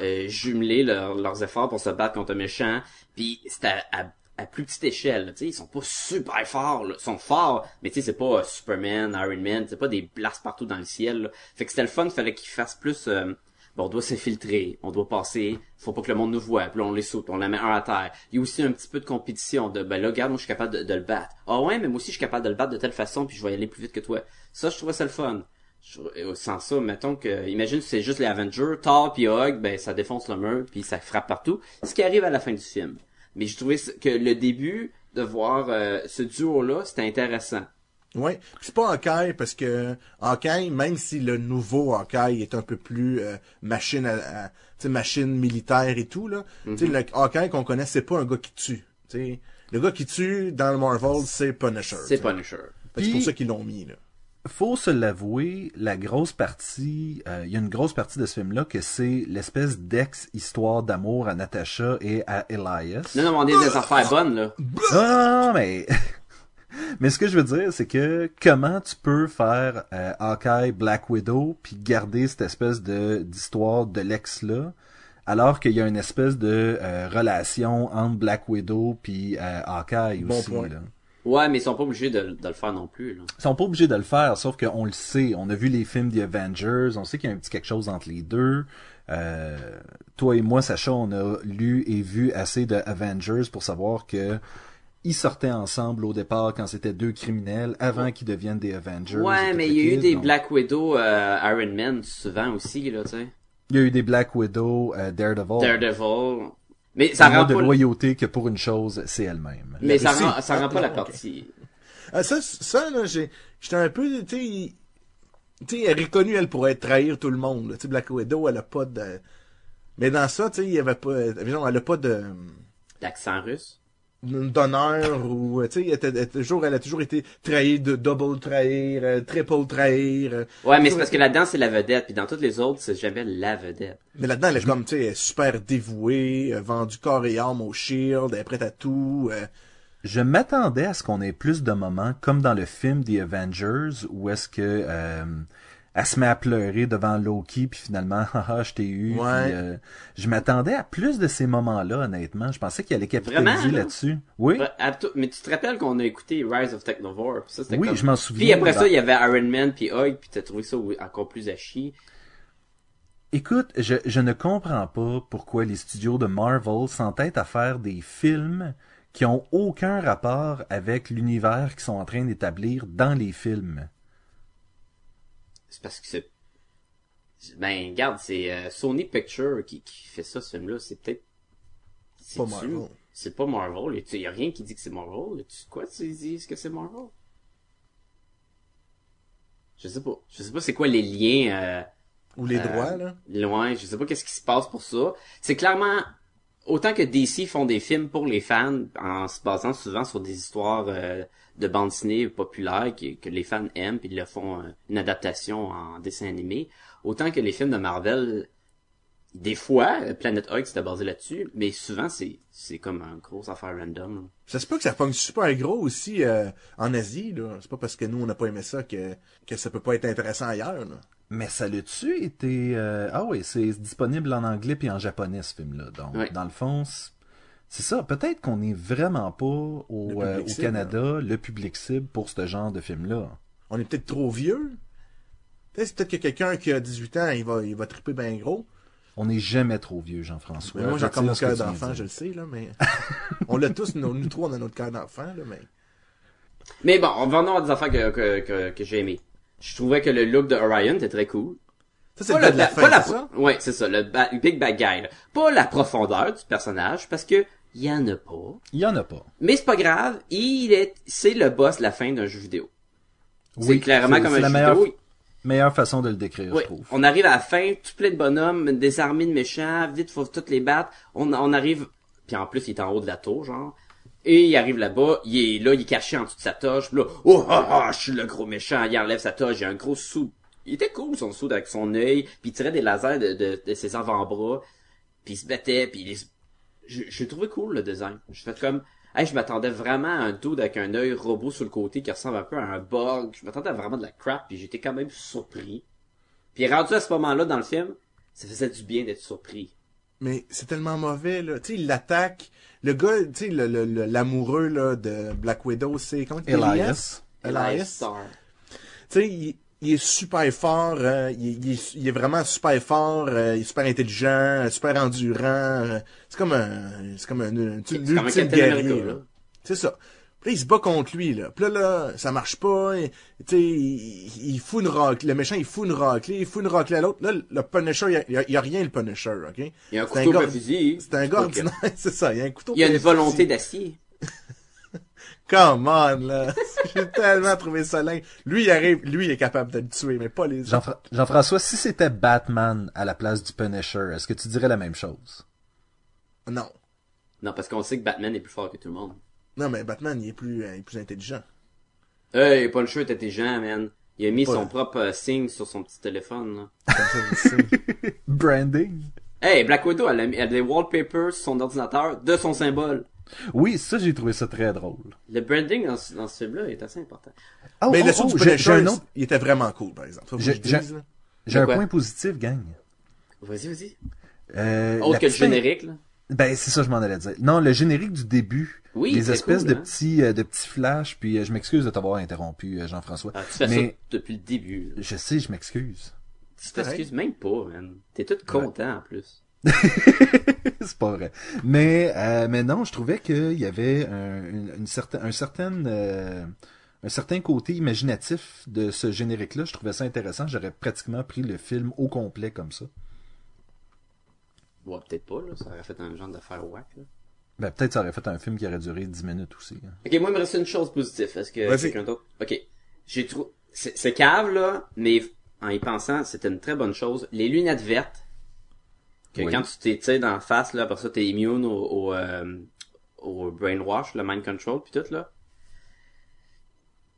[SPEAKER 1] euh, jumeler leur- leurs efforts pour se battre contre un méchant. Puis c'était à, à- plus petite échelle, tu sais, ils sont pas super forts, là. ils sont forts, mais tu sais, c'est pas euh, Superman, Iron Man, c'est pas des blasts partout dans le ciel. là. Fait que c'était le fun, fallait qu'ils fassent plus. Bon, on doit s'infiltrer, on doit passer, faut pas que le monde nous voit, puis là, on les saute, on la met un à terre. Il y a aussi un petit peu de compétition, de ben là, regarde, moi je suis capable de, le battre. Ah ouais, mais moi aussi je suis capable de le battre de telle façon, puis je vais aller plus vite que toi. Ça, je trouvais ça le fun. Je- euh, sans ça, mettons que, imagine c'est juste les Avengers, Thor puis Hug, ben ça défonce le mur, puis ça frappe partout. Ce qui arrive à la fin du film. Mais je trouvais que le début de voir euh, ce duo-là, c'était intéressant.
[SPEAKER 3] Ouais, c'est pas Hawkeye parce que Hawkeye, même si le nouveau Hawkeye est un peu plus euh, machine à, à- tu sais, machine militaire et tout là, tu sais le Hawkeye qu'on connaît c'est pas un gars qui tue, tu sais. Le gars qui tue dans le Marvel, c'est Punisher.
[SPEAKER 1] C'est. Punisher.
[SPEAKER 3] Fait que C'est pour ça qu'ils l'ont mis là.
[SPEAKER 2] faut se l'avouer, la grosse partie, euh, il y a une grosse partie de ce film-là que c'est l'espèce d'ex-histoire d'amour à Natasha et à Elias.
[SPEAKER 1] Non, non, on est des affaires bonnes, là.
[SPEAKER 2] Non, mais... <laughs> mais ce que je veux dire, c'est que comment tu peux faire euh, Hawkeye, Black Widow, puis garder cette espèce de d'histoire de l'ex-là, alors qu'il y a une espèce de euh, relation entre Black Widow puis euh, Hawkeye
[SPEAKER 3] Bon
[SPEAKER 2] aussi.
[SPEAKER 3] point.
[SPEAKER 2] Là.
[SPEAKER 1] Ouais, mais ils sont pas obligés de, de le faire non plus, là.
[SPEAKER 2] Ils sont pas obligés de le faire, sauf qu'on le sait. On a vu les films des Avengers, on sait qu'il y a un petit quelque chose entre les deux. Euh, toi et moi, Sacha, on a lu et vu assez de Avengers pour savoir que ils sortaient ensemble au départ quand c'était deux criminels avant qu'ils deviennent des Avengers.
[SPEAKER 1] Ouais, mais il y a eu des
[SPEAKER 2] donc-
[SPEAKER 1] Black Widow, euh, Iron Man souvent aussi, là, tu sais.
[SPEAKER 2] Il y a eu des Black Widow, euh, Daredevil.
[SPEAKER 1] Daredevil. Mais ça rend
[SPEAKER 2] de
[SPEAKER 1] pas, le-
[SPEAKER 2] loyauté que pour une chose, c'est elle-même.
[SPEAKER 1] mais ça rend, ça rend
[SPEAKER 3] Ah,
[SPEAKER 1] pas la
[SPEAKER 3] ok.
[SPEAKER 1] partie.
[SPEAKER 3] Ah, ça, ça là, j'ai, j'étais un peu, tu sais, tu sais, elle est reconnue elle pourrait trahir tout le monde. Tu sais, Black Widow, elle a pas de, mais dans ça, tu sais, il y avait pas, disons, elle a pas de
[SPEAKER 1] L'accent russe?
[SPEAKER 3] D'honneur ou tu sais elle, était- elle était toujours elle a toujours été trahie de double trahir euh, triple trahir euh.
[SPEAKER 1] Ouais, mais c'est parce que là-dedans, c'est la vedette, puis dans toutes les autres, c'est jamais la vedette.
[SPEAKER 3] mais là-dedans elle est comme tu sais elle est super dévouée euh, vendue corps et âme au shield elle est prête à tout euh.
[SPEAKER 2] Je m'attendais à ce qu'on ait plus de moments, comme dans le film The Avengers, où est-ce que euh, elle se met à pleurer devant Loki, puis finalement, <laughs> haha, je t'ai eu.
[SPEAKER 3] Ouais.
[SPEAKER 2] puis, euh, je m'attendais à plus de ces moments-là, honnêtement. Je pensais qu'il allait capitaliser
[SPEAKER 1] là?
[SPEAKER 2] là-dessus. Oui.
[SPEAKER 1] Mais tu te rappelles qu'on a écouté Rise of Technovore, ça, c'était
[SPEAKER 2] Oui,
[SPEAKER 1] comme-
[SPEAKER 2] je m'en souviens.
[SPEAKER 1] Puis après ça, il y avait Iron Man puis Hug, puis t'as trouvé ça encore plus à chier.
[SPEAKER 2] Écoute, je, je ne comprends pas pourquoi les studios de Marvel s'entêtent à faire des films qui ont aucun rapport avec l'univers qu'ils sont en train d'établir dans les films.
[SPEAKER 1] C'est parce que c'est... Ben, regarde, c'est euh, Sony Pictures qui, qui fait ça, ce film-là. C'est peut-être... c'est
[SPEAKER 3] Pas Marvel.
[SPEAKER 1] C'est pas Marvel. Il y a rien qui dit que c'est Marvel. Tu, quoi, tu dis que c'est Marvel? Je sais pas. Je sais pas c'est quoi les liens... Euh,
[SPEAKER 3] ou les
[SPEAKER 1] Euh,
[SPEAKER 3] droits là
[SPEAKER 1] loin. Je sais pas qu'est-ce qui se passe pour ça. C'est clairement autant que DC font des films pour les fans en se basant souvent sur des histoires euh, de bande dessinée populaires que, que les fans aiment puis ils le font euh, une adaptation en dessin animé. Autant que les films de Marvel, des fois, Planet Hulk c'était basé là-dessus, mais souvent c'est c'est comme un gros affaire random. là.
[SPEAKER 3] ça se peut que ça pogne super gros aussi euh, en Asie là c'est pas parce que nous on n'a pas aimé ça que que ça peut pas être intéressant ailleurs là.
[SPEAKER 2] Mais ça l'a-tu été... euh, Ah oui, c'est disponible en anglais puis en japonais, ce film-là. Donc,
[SPEAKER 1] Oui.
[SPEAKER 2] dans le fond, c'est- c'est ça. Peut-être qu'on n'est vraiment pas au, euh, au
[SPEAKER 3] cible,
[SPEAKER 2] Canada le public cible pour ce genre de film-là.
[SPEAKER 3] on est peut-être trop vieux peut-être que quelqu'un qui a 18 ans il va il va triper bien gros
[SPEAKER 2] On n'est jamais trop vieux, Jean-François.
[SPEAKER 3] Mais moi, j'ai encore mon cœur d'enfant, je le sais, là, mais. <laughs> on l'a tous, nous, nous trois, on a notre cœur d'enfant, là, mais.
[SPEAKER 1] Mais bon, on va en avoir des affaires que, que, que, que j'ai aimé. Je trouvais que le look de Orion était très cool.
[SPEAKER 3] Ça, c'est
[SPEAKER 1] Pas
[SPEAKER 3] le gars
[SPEAKER 1] le-
[SPEAKER 3] de la
[SPEAKER 1] pas
[SPEAKER 3] ça?
[SPEAKER 1] Ouais, c'est ça, le ba- Big Bad Guy. là. Pas la profondeur du personnage, parce que il y en a pas.
[SPEAKER 2] Il y en a pas.
[SPEAKER 1] Mais c'est pas grave, il est, c'est le boss de la fin d'un jeu vidéo. c'est clairement comme un
[SPEAKER 2] la
[SPEAKER 1] jeu
[SPEAKER 2] meilleure,
[SPEAKER 1] vidéo.
[SPEAKER 2] meilleure façon de le décrire,
[SPEAKER 1] Oui,
[SPEAKER 2] je trouve.
[SPEAKER 1] on arrive à la fin, tout plein de bonhommes, des armées de méchants, vite, faut toutes les battre. On, on arrive, puis en plus, il est en haut de la tour, genre. Et il arrive là-bas, il est là, il est caché en dessous de sa toche, puis là, oh, ah, ah, je suis le gros méchant, il enlève sa toche, il a un gros sou. Il était cool, son sou, avec son œil, puis il tirait des lasers de, de, de ses avant-bras, puis il se battait, puis il j'ai trouvé cool, le design. Je fais comme, hey, je m'attendais vraiment à un dude avec un œil robot sur le côté qui ressemble un peu à un bug. Je m'attendais à vraiment de la crap, puis j'étais quand même surpris. Puis rendu à ce moment-là dans le film, ça faisait du bien d'être surpris.
[SPEAKER 3] Mais c'est tellement mauvais, là. Tu sais, il l'attaque. Le gars, tu sais, le- le- le- l'amoureux, là, de Black Widow, c'est, comment dis?
[SPEAKER 2] Elias.
[SPEAKER 3] Elias.
[SPEAKER 1] Star.
[SPEAKER 3] Tu sais, il, il est super fort, euh, il, il est, il est vraiment super fort, euh, il est super intelligent, super endurant. euh, c'est comme un, c'est comme un, un,
[SPEAKER 1] comme un
[SPEAKER 3] guerrier. C'est ça. Puis là, il se bat contre lui, là. Puis là, là, ça marche pas. Tu sais, il, il fout une raclée. Le méchant, il fout une raclée. Il fout une raclée à l'autre. Là, le Punisher, il y a, y rien, le Punisher, OK?
[SPEAKER 1] Il y a un
[SPEAKER 3] C'est
[SPEAKER 1] couteau
[SPEAKER 3] gars-
[SPEAKER 1] pas fusil.
[SPEAKER 3] C'est un gars ordinaire, <laughs> c'est ça. Il y a un couteau.
[SPEAKER 1] Il y a une
[SPEAKER 3] un
[SPEAKER 1] volonté d'acier.
[SPEAKER 3] Come on, là. <laughs> J'ai tellement trouvé ça dingue. Lui, il arrive, lui, il est capable de le tuer, mais pas les autres.
[SPEAKER 2] Jean-Fra- Jean-François, si c'était Batman à la place du Punisher, est-ce que tu dirais la même chose?
[SPEAKER 3] Non.
[SPEAKER 1] Non, parce qu'on sait que Batman est plus fort que tout le monde.
[SPEAKER 3] Non, mais Batman, il est plus, euh, il est plus intelligent.
[SPEAKER 1] Hey, Punisher est intelligent, man. Il a mis
[SPEAKER 3] Pas-
[SPEAKER 1] son propre euh, signe sur son petit téléphone, là. <laughs>
[SPEAKER 2] Branding?
[SPEAKER 1] Hey, Black Widow, elle a, mis- elle a des wallpapers sur son ordinateur de son symbole.
[SPEAKER 2] Oui, ça, j'ai trouvé ça très drôle.
[SPEAKER 1] Le branding dans, ce- dans ce film-là est assez important.
[SPEAKER 2] Oh,
[SPEAKER 3] mais
[SPEAKER 2] oh,
[SPEAKER 3] le
[SPEAKER 2] oh,
[SPEAKER 3] du
[SPEAKER 2] j'ai un autre,
[SPEAKER 3] il était vraiment cool, par exemple.
[SPEAKER 2] J'ai- un point positif, gang.
[SPEAKER 1] Vas-y, vas-y.
[SPEAKER 2] Euh,
[SPEAKER 1] Autre que le générique, là.
[SPEAKER 2] Ben, c'est ça, je m'en allais dire. Non, le générique du début.
[SPEAKER 1] Oui,
[SPEAKER 2] les espèces
[SPEAKER 1] cool,
[SPEAKER 2] de
[SPEAKER 1] hein.
[SPEAKER 2] petits, euh, de petits flashs, puis euh, je m'excuse de t'avoir interrompu, euh, Jean-François.
[SPEAKER 1] Ah, tu fais
[SPEAKER 2] mais
[SPEAKER 1] ça depuis le début. là.
[SPEAKER 2] je sais, je m'excuse.
[SPEAKER 1] Tu t'excuses même pas, man. T'es tout content, en plus. <laughs>
[SPEAKER 2] c'est pas vrai. Mais, euh, mais non, je trouvais qu'il y avait un, une, une certain, un certain, euh, un certain côté imaginatif de ce générique-là. Je trouvais ça intéressant. J'aurais pratiquement pris le film au complet comme ça.
[SPEAKER 1] Ouais, peut-être pas, là. Ça aurait fait un genre d'affaire whack, là.
[SPEAKER 2] Ben, peut-être ça aurait fait un film qui aurait duré 10 minutes aussi. hein.
[SPEAKER 1] Ok, moi, il me reste une chose positive. Est-ce que quelqu'un d'autre? Ok. J'ai trouvé, c'est c'est cave, là, mais en y pensant, c'était une très bonne chose. Les lunettes vertes, que
[SPEAKER 2] Oui.
[SPEAKER 1] quand tu t'es tiré dans la face, là, après ça, t'es immune au, au, euh, au brainwash, le mind control, puis tout, là.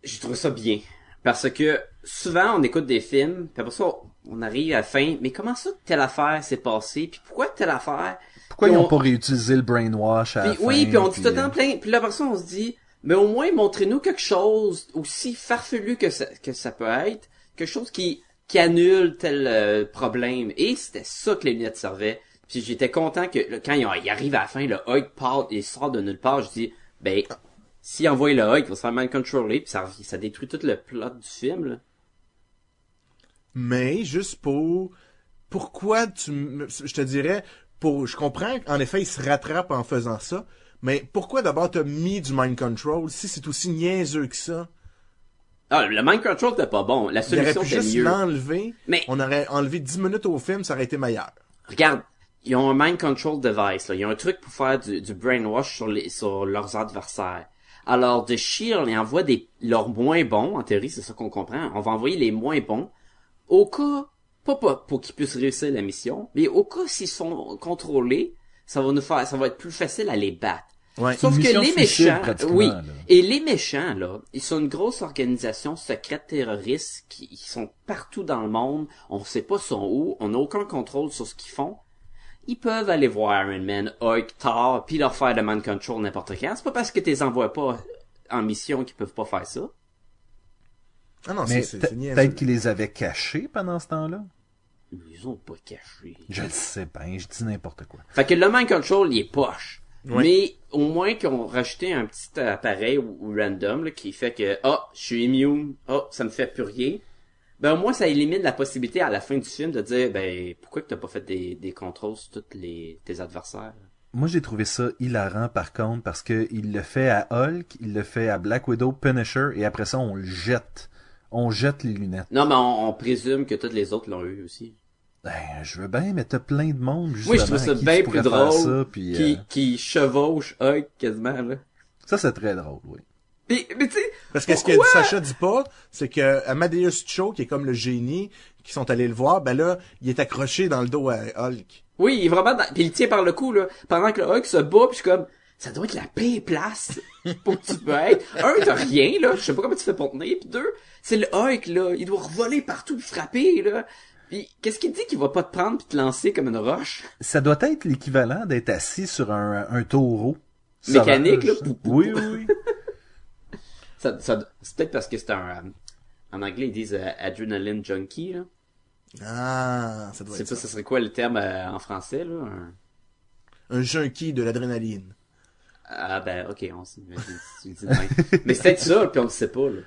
[SPEAKER 1] J'ai trouvé ça bien. Parce que souvent, on écoute des films, puis après ça, on arrive à la fin, mais comment ça, telle affaire s'est passée, puis pourquoi telle affaire?
[SPEAKER 2] Pourquoi
[SPEAKER 1] Puis
[SPEAKER 2] ils
[SPEAKER 1] on-
[SPEAKER 2] n'ont pas réutilisé le brainwash à la
[SPEAKER 1] Puis oui,
[SPEAKER 2] fin,
[SPEAKER 1] puis on dit tout le
[SPEAKER 2] euh,
[SPEAKER 1] temps plein. Puis là, après ça, on se dit, mais au moins, montrez-nous quelque chose aussi farfelu que ça, que ça peut être, quelque chose qui, qui annule tel euh, problème. Et c'était ça que les lunettes servaient. Puis j'étais content que quand il, arrive à la fin, le Hulk part, il sort de nulle part, je dis, ben, s'il envoie le Hulk, il va se faire mal contrôler, puis ça, détruit tout le plot du film, là.
[SPEAKER 3] Mais, juste pour, pourquoi tu, je te dirais, pour, je comprends qu'en effet, il se rattrape en faisant ça, mais pourquoi d'abord t'as mis du mind control si c'est aussi niaiseux que ça?
[SPEAKER 1] Ah, le mind control était pas bon. La solution était
[SPEAKER 3] juste
[SPEAKER 1] mieux.
[SPEAKER 3] l'enlever,
[SPEAKER 1] Mais-
[SPEAKER 3] on aurait enlevé 10 minutes au film, ça aurait été meilleur.
[SPEAKER 1] Regarde, ils ont un mind control device, là. Ils ont un truc pour faire du, du brainwash sur, les, sur leurs adversaires. Alors, The Shield, ils envoient des, leurs moins bons, en théorie, c'est ça qu'on comprend. On va envoyer les moins bons, au cas, pas, pas pour qu'ils puissent réussir la mission, mais au cas s'ils sont contrôlés, ça va nous faire, ça va être plus facile à les battre.
[SPEAKER 3] Ouais.
[SPEAKER 1] Sauf que les méchants, oui,
[SPEAKER 2] là.
[SPEAKER 1] et les méchants là, ils sont une grosse organisation secrète terroriste qui ils sont partout dans le monde. On sait pas sont où, on n'a aucun contrôle sur ce qu'ils font. Ils peuvent aller voir Iron Man, Hulk, Thor, puis leur faire de man control n'importe quand. C'est pas parce que tu les envoies pas en mission qu'ils peuvent pas faire ça.
[SPEAKER 3] Ah non,
[SPEAKER 2] Mais peut-être qu'ils les avaient cachés pendant ce temps-là.
[SPEAKER 1] Ils ont pas caché.
[SPEAKER 2] Je le sais bien, je dis n'importe quoi.
[SPEAKER 1] Fait que le mind control, il est poche.
[SPEAKER 3] Ouais.
[SPEAKER 1] Mais au moins qu'ils ont rajouté un petit appareil ou, ou random là, qui fait que ah, je suis immune, ah, ça me fait plus rien. Ben au moins ça élimine la possibilité à la fin du film de dire ben pourquoi que t'as pas fait des, des contrôles sur tous les tes adversaires?
[SPEAKER 2] Moi, j'ai trouvé ça hilarant, par contre, parce que il le fait à Hulk, il le fait à Black Widow, Punisher, et après ça, on le jette. On jette les lunettes.
[SPEAKER 1] Non mais on, on présume que toutes les autres l'ont eu aussi.
[SPEAKER 2] Ben, je veux bien, mais t'as plein de monde, justement.
[SPEAKER 1] Moi, je trouve ça bien plus drôle
[SPEAKER 2] ça, puis,
[SPEAKER 1] qui,
[SPEAKER 2] euh,
[SPEAKER 1] qui chevauche Hulk quasiment, là.
[SPEAKER 2] ça, c'est très drôle, oui.
[SPEAKER 1] Puis, mais tu sais,
[SPEAKER 3] Parce que ce que? Sacha dit pas, c'est que Amadeus Cho, qui est comme le génie, qui sont allés le voir, ben là, il est accroché dans le dos à Hulk.
[SPEAKER 1] Oui, il est vraiment dans... Puis il le tient par le cou, là. Pendant que le Hulk se bat, puis je suis comme... Ça doit être la pire place pour que tu peux être. Un, t'as rien, là. Je sais pas comment tu fais pour tenir. Puis deux, c'est le Hulk, là. Il doit revoler partout, frapper, là. Puis qu'est-ce qu'il dit qu'il va pas te prendre puis te lancer comme une roche?
[SPEAKER 2] Ça doit être l'équivalent d'être assis sur un, un taureau.
[SPEAKER 1] Mécanique, là,
[SPEAKER 2] sauvage.
[SPEAKER 1] pou, pou,
[SPEAKER 2] Oui,
[SPEAKER 1] pou.
[SPEAKER 2] oui, oui. <laughs>
[SPEAKER 1] Ça, ça, c'est peut-être parce que c'est un... euh, en anglais, ils disent euh, adrenaline junkie, là.
[SPEAKER 3] Ah, ça
[SPEAKER 1] Je
[SPEAKER 3] doit
[SPEAKER 1] sais
[SPEAKER 3] être
[SPEAKER 1] pas
[SPEAKER 3] ça.
[SPEAKER 1] ce serait quoi le terme euh, en français, là. un-
[SPEAKER 3] Un junkie de l'adrénaline.
[SPEAKER 1] Ah ben, ok, on s'y. Mais c'est peut-être ça, puis on le sait pas, là.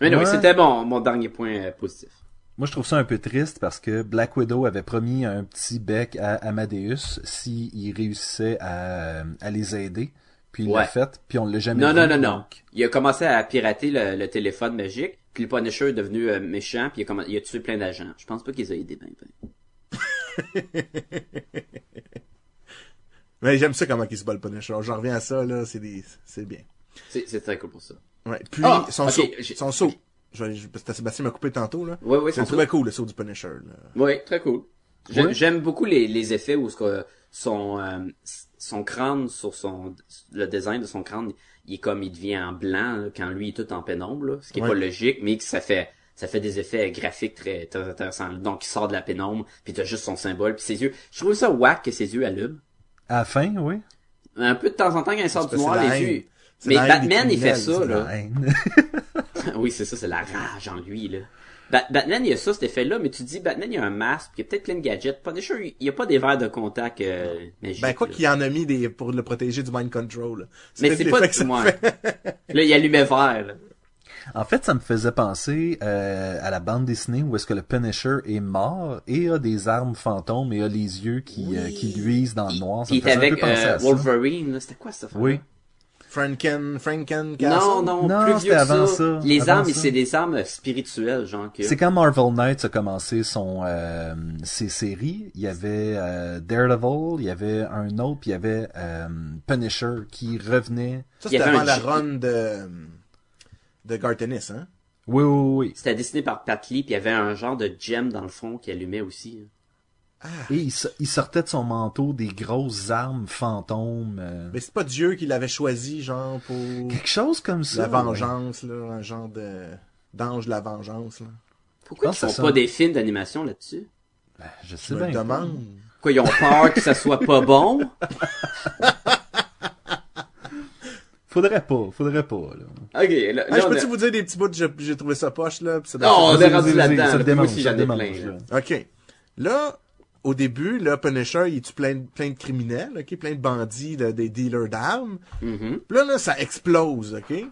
[SPEAKER 1] Mais non,
[SPEAKER 2] Ouais.
[SPEAKER 1] c'était bon, mon dernier point euh, positif.
[SPEAKER 2] Moi, je trouve ça un peu triste parce que Black Widow avait promis un petit bec à Amadeus s'il réussissait à, à les aider. Puis il
[SPEAKER 1] Ouais.
[SPEAKER 2] l'a fait, puis on l'a jamais
[SPEAKER 1] Non,
[SPEAKER 2] vu,
[SPEAKER 1] non, non, non.
[SPEAKER 2] donc-
[SPEAKER 1] Il a commencé à pirater le, le téléphone magique, puis le Punisher est devenu euh, méchant, puis il a, comm- il a tué plein d'agents. Je pense pas qu'ils aient aidé ben, ben. <laughs>
[SPEAKER 3] Mais j'aime ça comment il se bat le Punisher. J'en reviens à ça, là, c'est des, c'est bien.
[SPEAKER 1] C'est, c'est très cool pour ça.
[SPEAKER 3] Ouais. Puis,
[SPEAKER 1] Ah,
[SPEAKER 3] son saut. Son saut. Que Sébastien m'a coupé tantôt, là.
[SPEAKER 1] Ouais, ouais,
[SPEAKER 3] C'est trouvé cool, le saut du Punisher, là.
[SPEAKER 1] Oui, très cool. J'aime beaucoup les, les effets où ce que son, euh, son crâne sur son, le design de son crâne, il est comme, il devient en blanc, là, quand lui il est tout en pénombre, là, ce qui est
[SPEAKER 3] Ouais.
[SPEAKER 1] pas logique, mais que ça fait, ça fait des effets graphiques très, très intéressants. Donc, il sort de la pénombre, puis t'as juste son symbole, puis ses yeux. Je trouve ça whack que ses yeux allument.
[SPEAKER 2] À la fin, oui.
[SPEAKER 1] Un peu de temps en temps, quand il sort du noir, les yeux. Mais Batman, il fait ça, là. <laughs> <laughs> Oui, c'est ça, c'est la rage en lui, là. Ba- Batman, il y a ça, cet effet-là, mais tu dis, Batman, il y a un masque, puis il y a peut-être plein de gadgets. Punisher, il il y a pas des verres de contact euh, magiques.
[SPEAKER 3] Ben, quoi qu'il en a mis des, pour le protéger du mind control.
[SPEAKER 1] Mais c'est pas
[SPEAKER 3] que ça
[SPEAKER 1] moi. <laughs> Là, il allumait vert, là.
[SPEAKER 2] En fait, ça me faisait penser euh, à la bande dessinée où est-ce que le Punisher est mort et a des armes fantômes et a les yeux qui, euh, qui luisent dans le noir. Ça
[SPEAKER 1] il
[SPEAKER 2] me
[SPEAKER 1] était
[SPEAKER 2] faisait un
[SPEAKER 1] avec
[SPEAKER 2] peu penser
[SPEAKER 1] euh,
[SPEAKER 2] à ça.
[SPEAKER 1] Wolverine, là. C'était quoi affaire
[SPEAKER 2] Oui.
[SPEAKER 3] Franken, Franken
[SPEAKER 1] Non,
[SPEAKER 3] Castle.
[SPEAKER 1] non,
[SPEAKER 2] Non,
[SPEAKER 1] plus vieux que
[SPEAKER 2] avant
[SPEAKER 1] ça.
[SPEAKER 2] ça,
[SPEAKER 1] Les
[SPEAKER 2] avant
[SPEAKER 1] armes, c'est des armes spirituelles, genre que...
[SPEAKER 2] C'est quand Marvel Knights a commencé son euh, ses séries, il y avait euh, Daredevil, il y avait un autre, puis il y avait euh, Punisher qui revenait.
[SPEAKER 3] Ça,
[SPEAKER 1] Il y
[SPEAKER 3] c'était
[SPEAKER 1] avait
[SPEAKER 3] avant
[SPEAKER 1] un
[SPEAKER 3] la run de, de Garth Ennis, hein.
[SPEAKER 2] Oui, oui, oui.
[SPEAKER 1] C'était dessiné par Pat Lee, puis il y avait un genre de gem dans le fond qui allumait aussi. hein.
[SPEAKER 2] Et il, so- il sortait de son manteau des grosses armes fantômes. euh,
[SPEAKER 3] Mais c'est pas Dieu qui l'avait choisi, genre, pour
[SPEAKER 2] quelque chose comme ça.
[SPEAKER 3] la vengeance, là. Un genre de, d'ange de la vengeance, là.
[SPEAKER 1] Pourquoi
[SPEAKER 2] Je
[SPEAKER 1] ils font
[SPEAKER 2] ça
[SPEAKER 1] pas des films d'animation là-dessus?
[SPEAKER 2] ouais. Je
[SPEAKER 3] Je
[SPEAKER 2] sais
[SPEAKER 3] me
[SPEAKER 2] bien.
[SPEAKER 3] le
[SPEAKER 2] pas.
[SPEAKER 3] demande.
[SPEAKER 1] Quoi, ils ont peur que ça soit pas bon? <laughs>
[SPEAKER 2] Faudrait pas, faudrait pas. Là.
[SPEAKER 1] Ok, là, là,
[SPEAKER 3] je peux-tu
[SPEAKER 1] a-
[SPEAKER 3] vous dire des petits bouts, j'ai, j'ai trouvé ça poche, là. pis ça
[SPEAKER 1] Non, on est rendu là-dedans.
[SPEAKER 2] ça
[SPEAKER 1] là.
[SPEAKER 2] démange,
[SPEAKER 1] aussi,
[SPEAKER 2] ça
[SPEAKER 1] j'en
[SPEAKER 2] te
[SPEAKER 1] ai
[SPEAKER 2] démange,
[SPEAKER 1] plein. là.
[SPEAKER 2] là.
[SPEAKER 3] OK. Là, au début, le Punisher, il tue plein, de- plein de criminels, OK? Plein de bandits, de- des dealers d'armes.
[SPEAKER 1] Mhm.
[SPEAKER 3] Puis là, là, ça explose, OK?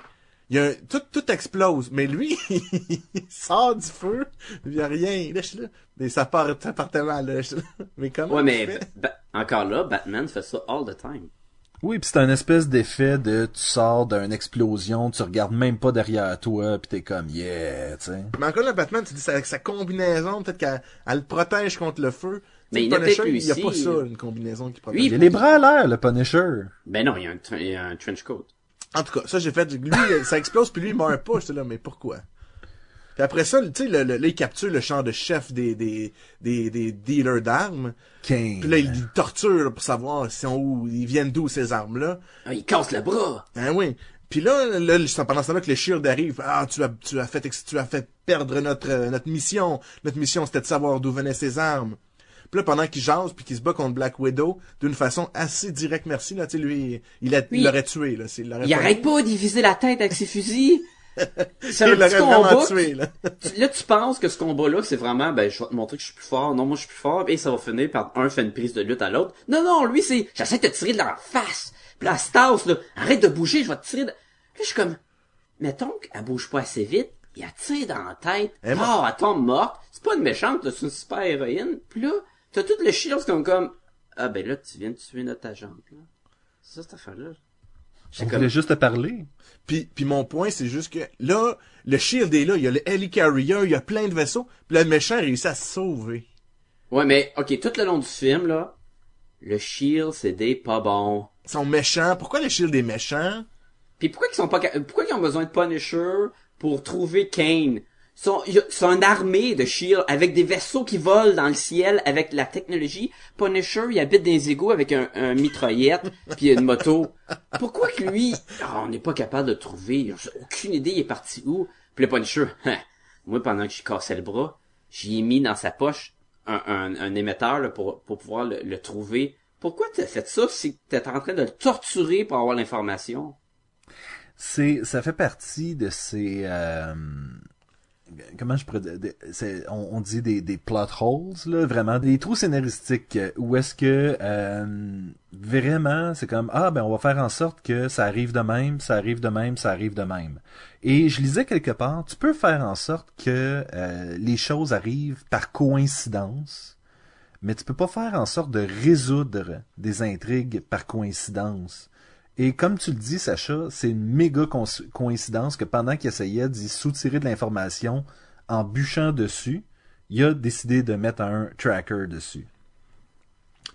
[SPEAKER 3] Il y a un- tout, tout explose, mais lui, <laughs> il sort du feu, il y a rien. Là, je suis là. Mais ça part, ça partait mal, là. Je suis là. <laughs> Mais comment
[SPEAKER 1] Ouais, mais encore là, Batman fait ça all the time.
[SPEAKER 2] Oui, puis c'est un espèce d'effet de tu sors d'une explosion, tu regardes même pas derrière toi, puis t'es comme yeah, tu sais.
[SPEAKER 3] Mais encore là, Batman, tu dis, c'est avec sa combinaison, peut-être qu'elle elle le protège contre le feu.
[SPEAKER 1] Mais il
[SPEAKER 3] sais,
[SPEAKER 1] a
[SPEAKER 3] il y a pas ça, une combinaison qui protège.
[SPEAKER 1] Lui,
[SPEAKER 2] Il a les bras à l'air, le Punisher.
[SPEAKER 1] Ben non, il y a un, il y a un trench coat.
[SPEAKER 3] En tout cas, ça j'ai fait. Lui, ça explose, puis lui, il meurt pas. J'étais là, mais pourquoi? Puis après ça, tu sais, là, il capture le champ de chef des, des, des, des dealers d'armes. Puis là, il le torture pour savoir si sont où, ils viennent d'où ces armes-là.
[SPEAKER 1] Ah, il casse le bras!
[SPEAKER 3] Hein, oui. Puis là, là, pendant ce temps-là que le Shield arrive. Ah, tu as, tu as fait, tu as fait perdre notre, euh, notre mission. Notre mission, c'était de savoir d'où venaient ces armes. Puis là, pendant qu'il jase puis qu'il se bat contre Black Widow, d'une façon assez directe, merci, là, tu sais, lui, il il
[SPEAKER 1] Oui.
[SPEAKER 3] l'aurait tué, là. l'aurait
[SPEAKER 1] Il
[SPEAKER 3] pas-
[SPEAKER 1] arrête pas d'y viser la tête avec ses fusils! <laughs> C'est
[SPEAKER 3] Il
[SPEAKER 1] un
[SPEAKER 3] l'aurait vraiment
[SPEAKER 1] combat.
[SPEAKER 3] tué, là.
[SPEAKER 1] Tu- Là, tu penses que ce combat-là, c'est vraiment, ben, je vais te montrer que je suis plus fort. Non, moi, je suis plus fort. Et ça va finir par un fait une prise de lutte à l'autre. Non, non, lui, c'est, j'essaie de te tirer de la face. Puis là, Stas, là, arrête de bouger, je vais te tirer de... Là, je suis comme, mettons qu'elle bouge pas assez vite, il a tiré dans la tête. Ah, elle tombe morte. C'est pas une méchante, c'est une super héroïne. Puis là, t'as tout le shield comme comme, ah, ben là, tu viens de tuer notre agente, là. C'est ça, cette affaire-là.
[SPEAKER 2] On
[SPEAKER 1] comme,
[SPEAKER 2] voulait juste te parler.
[SPEAKER 3] Puis, puis mon point, c'est juste que là, le Shield est là, il y a le Helicarrier, il y a plein de vaisseaux, puis le méchant réussit à se sauver.
[SPEAKER 1] Ouais, mais, ok, tout le long du film, là, le Shield, c'est des pas bons.
[SPEAKER 3] Ils sont méchants. Pourquoi le Shield est méchant?
[SPEAKER 1] Puis pourquoi ils sont pas, pourquoi ils ont besoin de Punisher pour trouver Kane? Sont, sont une armée de Shield avec des vaisseaux qui volent dans le ciel avec la technologie. Punisher, il habite dans les égouts avec un, un mitraillette <laughs> puis une moto. Pourquoi que lui, ah, on n'est pas capable de trouver? Aucune idée, il est parti où? Puis le Punisher, <laughs> hein, moi pendant que j'ai cassé le bras, j'y ai mis dans sa poche un, un, un émetteur là, pour, pour pouvoir le, le trouver. Pourquoi t'as fait ça si t'es en train de le torturer pour avoir l'information?
[SPEAKER 2] C'est, ça fait partie de ces, euh, comment je pourrais on, on dit des, des plot holes, là, vraiment, des trous scénaristiques, euh, où est-ce que, euh, vraiment, c'est comme, ah, ben, on va faire en sorte que ça arrive de même, ça arrive de même, ça arrive de même. Et je lisais quelque part, tu peux faire en sorte que euh, les choses arrivent par coïncidence, mais tu peux pas faire en sorte de résoudre des intrigues par coïncidence. Et comme tu le dis, Sacha, c'est une méga coïncidence que pendant qu'il essayait d'y soutirer de l'information en bûchant dessus, il a décidé de mettre un tracker dessus.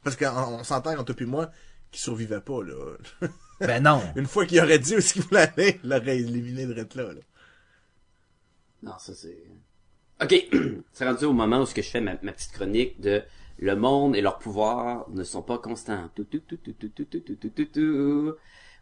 [SPEAKER 3] Parce qu'on on s'entend entre toi et moi qu'il survivait pas, là. <laughs>
[SPEAKER 2] Ben non!
[SPEAKER 3] Une fois qu'il aurait dit où est-ce qu'il voulait aller, il l'aurait éliminé de là, là.
[SPEAKER 1] Non, ça c'est. Ok, <clears throat> c'est rendu au moment où ce que je fais ma, ma petite chronique de le monde et leur pouvoir ne sont pas constants.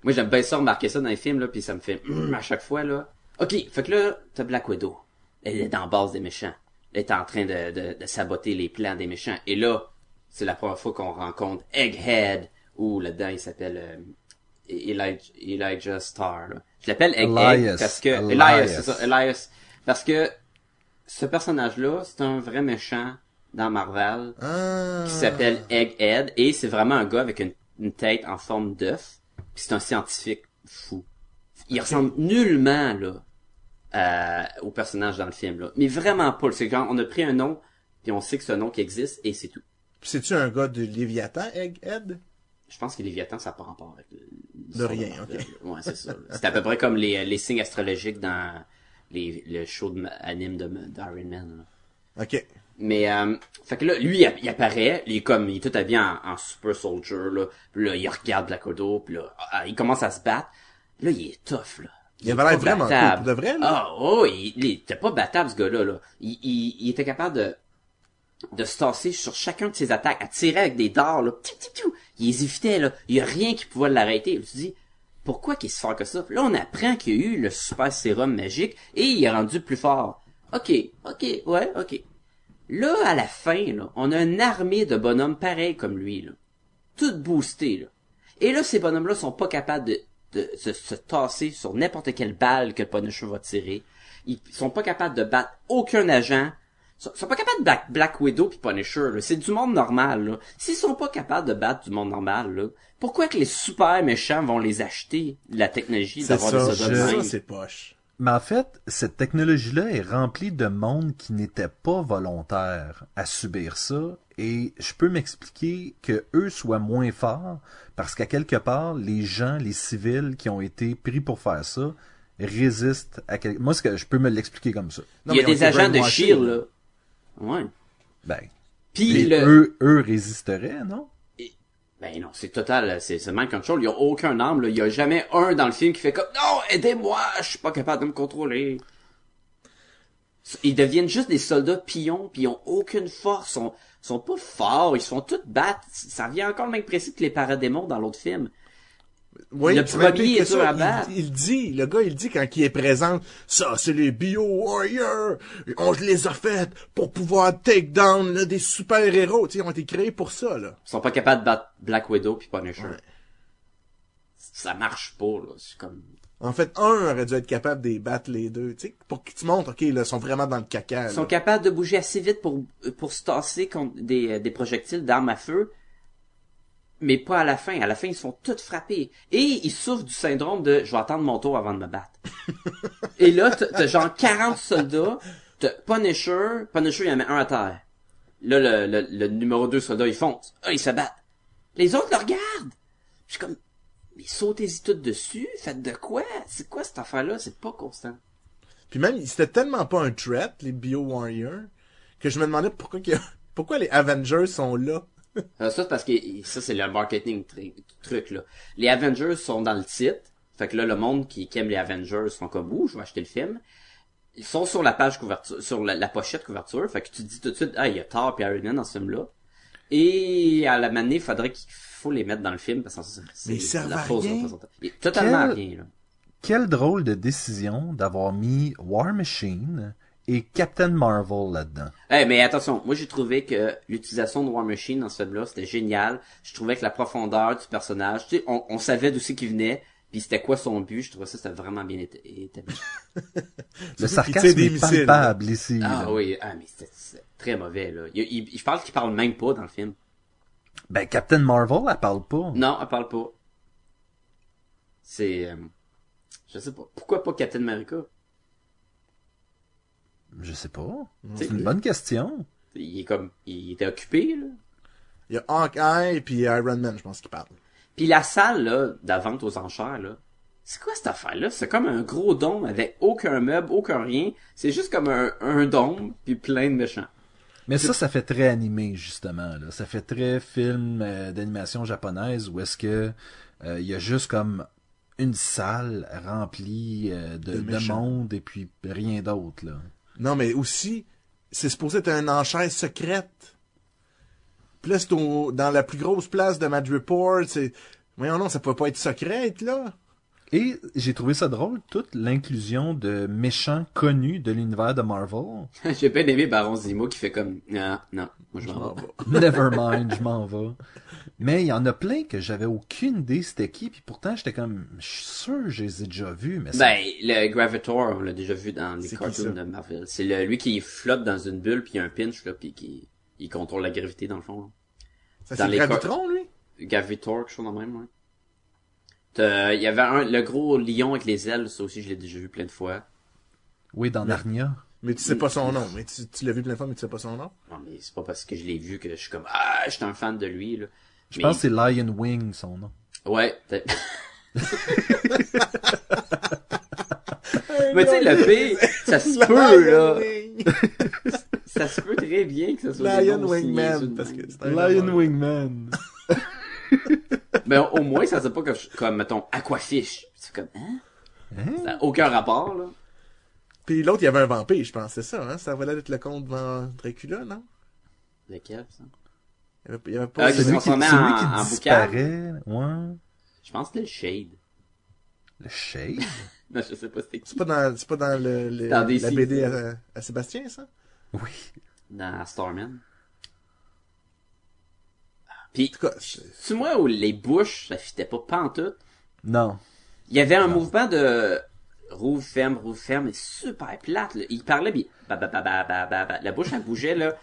[SPEAKER 1] Moi, j'aime bien ça remarquer ça dans les films, là, puis ça me fait hum à chaque fois, là. OK, fait que là, t'as Black Widow. Elle est en base des méchants. Elle est en train de, de, de saboter les plans des méchants. Et là, c'est la première fois qu'on rencontre Egghead, ou là-dedans, il s'appelle euh, e-, Elijah, Elijah Star. Là. Je l'appelle Egghead parce que...
[SPEAKER 2] Elias,
[SPEAKER 1] Elias, ça, Elias. Parce que ce personnage-là, c'est un vrai méchant dans Marvel
[SPEAKER 3] Ah.
[SPEAKER 1] qui s'appelle Egghead et c'est vraiment un gars avec une, une tête en forme d'œuf. Puis c'est un scientifique fou. Il ressemble nullement là à- au personnage dans le film là, mais vraiment pas. C'est quand on a pris un nom puis on sait que un nom qui existe et c'est tout.
[SPEAKER 3] C'est-tu un gars de Léviathan, Egghead?
[SPEAKER 1] Je pense que Léviathan, ça n'a pas rapport avec le,
[SPEAKER 3] De rien, ok.
[SPEAKER 1] Ouais, c'est ça. C'est à peu près comme les, les signes astrologiques dans les, le show de, anime de d'Iron Man. là.
[SPEAKER 3] Ok.
[SPEAKER 1] Mais, euh, fait que là, lui, il, il apparaît, il est comme, il est tout habillé en, en super soldier, là. Puis là, il regarde Black Widow, puis là, ah, il commence à se battre. Là, il est tough, là.
[SPEAKER 3] Il
[SPEAKER 1] est
[SPEAKER 3] avait l'air
[SPEAKER 1] pas
[SPEAKER 3] vraiment cool, de vrai, là.
[SPEAKER 1] Ah, oh, il, il était pas battable, ce gars-là, là. Il, il, il était capable de, de se tasser sur chacun de ses attaques, à tirer avec des dards, là. Tiu, tiu, tiu. Il hésitait, là. Il y a rien qui pouvait l'arrêter. Suis dit, pourquoi qu'il se fait que ça? Là, on apprend qu'il y a eu le super sérum magique et il est rendu plus fort. Ok, ok, ouais, ok. Là, à la fin, là, on a une armée de bonhommes pareils comme lui, là. Tout boostés, là. Et là, ces bonhommes-là sont pas capables de, de se, se tasser sur n'importe quelle balle que Punisher va tirer. Ils sont pas capables de battre aucun agent. Ils sont, sont pas capables de battre Black Widow puis Punisher, là. C'est du monde normal, là. S'ils sont pas capables de battre du monde normal, là, pourquoi que les super méchants vont les acheter, la technologie d'avoir des même?
[SPEAKER 3] c'est poche.
[SPEAKER 2] Mais en fait, cette technologie-là est remplie de monde qui n'était pas volontaire à subir ça, et je peux m'expliquer que eux soient moins forts parce qu'à quelque part, les gens, les civils qui ont été pris pour faire ça résistent à quel... Moi, ce que je peux me l'expliquer comme ça.
[SPEAKER 3] Non,
[SPEAKER 1] Il y a des agents de SHIELD,
[SPEAKER 3] là.
[SPEAKER 1] Ouais.
[SPEAKER 2] Ben,
[SPEAKER 1] Puis
[SPEAKER 2] et
[SPEAKER 1] le...
[SPEAKER 2] eux, eux résisteraient, non?
[SPEAKER 1] Ben non, c'est total, c'est c'est mind control. Il y a aucun arme, là. Il y a jamais un dans le film qui fait comme non, aidez-moi, je suis pas capable de me contrôler. Ils deviennent juste des soldats pions, puis ils ont aucune force, sont sont pas forts, ils se font tous battre. Ça revient encore le même principe que les paradémons dans l'autre film.
[SPEAKER 3] Oui,
[SPEAKER 1] Le premier
[SPEAKER 3] que ça. Il, il dit, le gars, il dit quand il est présent, ça, c'est les Bio-Warriors. On les a fait pour pouvoir take down là, des super-héros. Tu sais, ils ont été créés pour ça, là.
[SPEAKER 1] Ils sont pas capables de battre Black Widow puis Punisher. Ça marche pas, là. C'est comme...
[SPEAKER 3] En fait, un aurait dû être capable de les battre les deux, tu sais, pour qu'ils te montrent, ok, là, ils sont vraiment dans le caca.
[SPEAKER 1] Ils sont capables de bouger assez vite pour, pour se tasser contre des, euh, des projectiles d'armes à feu, mais pas à la fin. À la fin, ils sont tous frappés. Et ils souffrent du syndrome de « je vais attendre mon tour avant de me battre <laughs> ». Et là, t'as genre 40 soldats, t'as Punisher, Punisher, il en met un à terre. Là, le, le, le numéro 2 soldat, il fonce. Ah, ils se battent. Les autres le regardent. Je suis comme, mais sautez-y toutes dessus, faites de quoi? C'est quoi cette affaire-là? C'est pas constant.
[SPEAKER 3] Puis même, c'était tellement pas un threat, les Bio-Warriors, que je me demandais pourquoi, Pourquoi les Avengers sont là? <laughs>
[SPEAKER 1] Ça, c'est parce que ça, c'est le marketing truc, là. Les Avengers sont dans le titre. Fait que là, le monde qui, qui aime les Avengers sont comme, ouh, je vais acheter le film. Ils sont sur la page couverture, sur la, la pochette couverture. Fait que tu te dis tout de suite, ah, il y a Thor et Iron Man dans ce film-là. Et à la manée, il faudrait qu'il faut les mettre dans le film parce que ça, c'est la fausse représentation. Totalement
[SPEAKER 2] Quel-
[SPEAKER 1] rien, là.
[SPEAKER 2] Quelle drôle de décision d'avoir mis War Machine et Captain Marvel là-dedans.
[SPEAKER 1] Eh, mais attention, moi j'ai trouvé que l'utilisation de War Machine dans ce film-là, c'était génial. Je trouvais que la profondeur du personnage, tu sais, on, on savait d'où c'est qu'il venait, puis c'était quoi son but. Je trouvais ça c'était vraiment bien éta- établi. <laughs>
[SPEAKER 2] Le sarcasme est
[SPEAKER 3] missiles.
[SPEAKER 2] palpable ici.
[SPEAKER 1] Ah
[SPEAKER 2] là.
[SPEAKER 1] oui, ah mais c'était c'était très mauvais là. Il, il- je parle qu'il parle même pas dans le film.
[SPEAKER 2] Ben, Captain Marvel, elle parle pas.
[SPEAKER 1] Non, elle parle pas. C'est, euh, je sais pas. Pourquoi pas Captain America?
[SPEAKER 2] Je sais pas.
[SPEAKER 1] C'est-
[SPEAKER 2] C'est une bonne question.
[SPEAKER 1] Il est comme, il était occupé là.
[SPEAKER 3] Il y a Hawkeye puis Iron Man, je pense, qui parlent.
[SPEAKER 1] Puis la salle là, de la vente aux enchères là, c'est quoi cette affaire là C'est comme un gros dôme avec aucun meuble, aucun rien. C'est juste comme un, un dôme puis plein de méchants.
[SPEAKER 2] Mais ça, ça fait très animé, justement. Là. Ça fait très film euh, d'animation japonaise où est-ce que euh, il y a juste comme une salle remplie euh, de,
[SPEAKER 3] De
[SPEAKER 2] de
[SPEAKER 3] méchants.
[SPEAKER 2] monde et puis rien d'autre.
[SPEAKER 3] Non, mais aussi, c'est supposé être une enchère secrète. Puis là, c'est dans la plus grosse place de Mad Report, c'est... Voyons non, ça peut pas être secret, être là.
[SPEAKER 2] Et j'ai trouvé ça drôle, toute l'inclusion de méchants connus de l'univers de Marvel. <laughs>
[SPEAKER 1] J'ai bien aimé Baron Zemo qui fait comme, non, non, moi je m'en vais.
[SPEAKER 2] Never mind, je m'en vais. Mais il y en a plein que j'avais aucune idée c'était qui, puis pourtant j'étais comme, je suis sûr que je les ai déjà vus, mais ça-
[SPEAKER 1] Ben, le Gravitor, on l'a déjà vu dans les cartoons de Marvel. C'est le, lui qui flotte dans une bulle puis il y a un pinch là puis qui il contrôle la gravité dans le fond. là.
[SPEAKER 3] Ça, c'est Gravitron, lui?
[SPEAKER 1] Gravitor, quelque chose de même, ouais. T'as- Il y avait un, le gros lion avec les ailes, ça aussi je l'ai déjà vu plein de fois.
[SPEAKER 2] oui, dans Narnia.
[SPEAKER 3] Mais tu sais pas son nom. Mais tu, tu l'as vu plein de fois, mais tu sais pas son nom?
[SPEAKER 1] Non mais c'est pas parce que je l'ai vu que je suis comme ah, je suis un fan de lui là.
[SPEAKER 2] Je
[SPEAKER 1] Mais-
[SPEAKER 2] pense que c'est Lion Wing, son nom.
[SPEAKER 1] Ouais. <laughs> Mais tu sais le pire, ça se peut là. Ça se peut très bien que ça soit
[SPEAKER 3] Lion Wingman, parce que c'est un
[SPEAKER 2] Lion. Wingman. <laughs>
[SPEAKER 1] Mais <laughs> au moins, ça c'est pas comme, comme mettons, Aquafish. C'est comme, hein?
[SPEAKER 2] Hein?
[SPEAKER 1] Ça n'a aucun rapport, là.
[SPEAKER 3] Puis l'autre, il y avait un vampire, je pense, c'est ça, hein? Ça valait être le comte devant Dracula, non?
[SPEAKER 1] Lequel, ça?
[SPEAKER 3] Il y avait, il y avait pas...
[SPEAKER 1] Ah, se
[SPEAKER 2] Celui qui,
[SPEAKER 1] transformait
[SPEAKER 2] celui
[SPEAKER 1] en-
[SPEAKER 2] qui
[SPEAKER 1] en
[SPEAKER 2] disparaît. Ouais.
[SPEAKER 1] Je pense que c'était le Shade.
[SPEAKER 2] Le Shade?
[SPEAKER 3] Euh, <laughs>
[SPEAKER 1] Non, je sais pas c'était qui.
[SPEAKER 3] C'est pas dans, c'est pas dans le, le-
[SPEAKER 1] Dans
[SPEAKER 3] la
[SPEAKER 1] DC,
[SPEAKER 3] BD à, à Sébastien, ça?
[SPEAKER 2] Oui.
[SPEAKER 1] Dans Starman. Puis,
[SPEAKER 3] c'est-
[SPEAKER 1] tu moi où les bouches, ça fitait pas pantoute.
[SPEAKER 2] Non.
[SPEAKER 1] Il y avait un mouvement de rouvre, ferme, rouvre, ferme, mais super plate, là. Il parlait, puis ba, ba, ba, ba, ba, ba, ba. la bouche, elle bougeait, là.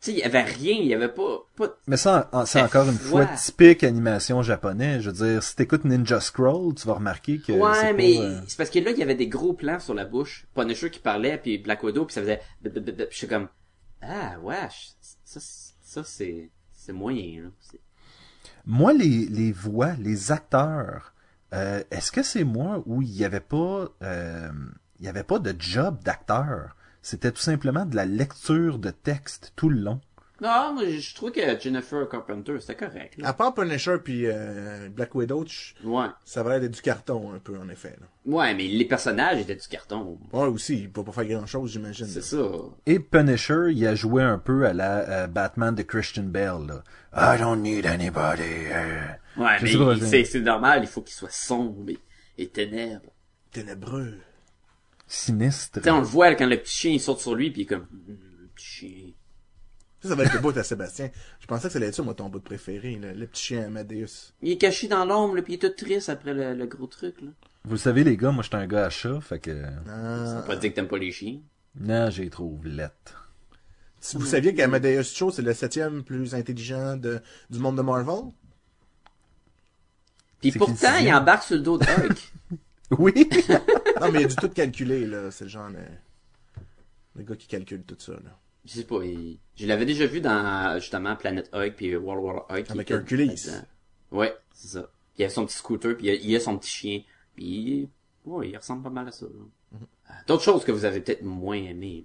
[SPEAKER 1] Tu sais, il y avait rien, il y avait pas, pas,
[SPEAKER 2] Mais ça, c'est encore une fois typique animation japonais. Je veux dire, si t'écoutes Ninja Scroll, tu vas remarquer que
[SPEAKER 1] Ouais,
[SPEAKER 2] c'est
[SPEAKER 1] mais
[SPEAKER 2] pas, euh,
[SPEAKER 1] c'est parce que là, il y avait des gros plans sur la bouche. Punisher qui parlait, puis Black Widow, puis ça faisait... Je suis comme... Ah, wesh. Ça, ça c'est... C'est moyen,
[SPEAKER 2] Moi, les, voix, les acteurs, euh, est-ce que c'est moi où il y avait pas, euh, il y avait pas de job d'acteur? C'était tout simplement de la lecture de texte tout le long.
[SPEAKER 1] Non, moi, je je trouve que Jennifer Carpenter, c'était correct, là.
[SPEAKER 3] à part Punisher puis euh, Black Widow, je-
[SPEAKER 1] Ouais.
[SPEAKER 3] ça va être du carton, un peu, en effet, là.
[SPEAKER 1] Ouais, mais les personnages étaient du carton.
[SPEAKER 3] Ouais, aussi, il peut pas faire grand-chose, j'imagine.
[SPEAKER 1] C'est ça.
[SPEAKER 2] Et Punisher, il a joué un peu à la euh, Batman de Christian Bale. Là. I don't need anybody. euh.
[SPEAKER 1] Ouais,
[SPEAKER 2] Je
[SPEAKER 1] mais c'est c'est normal, il faut qu'il soit sombre et, et ténèbres.
[SPEAKER 3] Ténébreux.
[SPEAKER 2] Sinistre.
[SPEAKER 1] Tu sais, on le voit quand le petit chien il saute sur lui, puis il est comme... Hum, Le petit chien...
[SPEAKER 3] Ça, ça va être le bout à Sébastien. Je pensais que ça allait être ça, moi, ton bout de préféré, là. Le petit chien Amadeus.
[SPEAKER 1] Il est caché dans l'ombre, puis il est tout triste après le, le gros truc, là.
[SPEAKER 2] Vous le savez, les gars, moi, j'étais un gars à chat, fait que...
[SPEAKER 1] Ça
[SPEAKER 3] Ah.
[SPEAKER 1] veut pas dire que t'aimes pas les chiens.
[SPEAKER 2] Non, j'ai trouvé lettre.
[SPEAKER 3] Si vous saviez qu'Amadeus Cho, c'est le septième plus intelligent de, du monde de Marvel?
[SPEAKER 1] Puis pourtant, il embarque sur le dos de Hulk. <laughs>
[SPEAKER 2] Oui!
[SPEAKER 3] Non, mais il a du tout calculé, là. C'est le genre de... Le gars qui calcule tout ça, là.
[SPEAKER 1] Je sais pas, il- je l'avais déjà vu dans, justement, Planet Hulk puis World War Hulk.
[SPEAKER 3] Avec Hercules.
[SPEAKER 1] Ouais, c'est ça. Il a son petit scooter, puis il a, son petit chien. Puis, ouais, il ressemble pas mal à ça.
[SPEAKER 3] Mhm.
[SPEAKER 1] D'autres choses que vous avez peut-être moins aimées.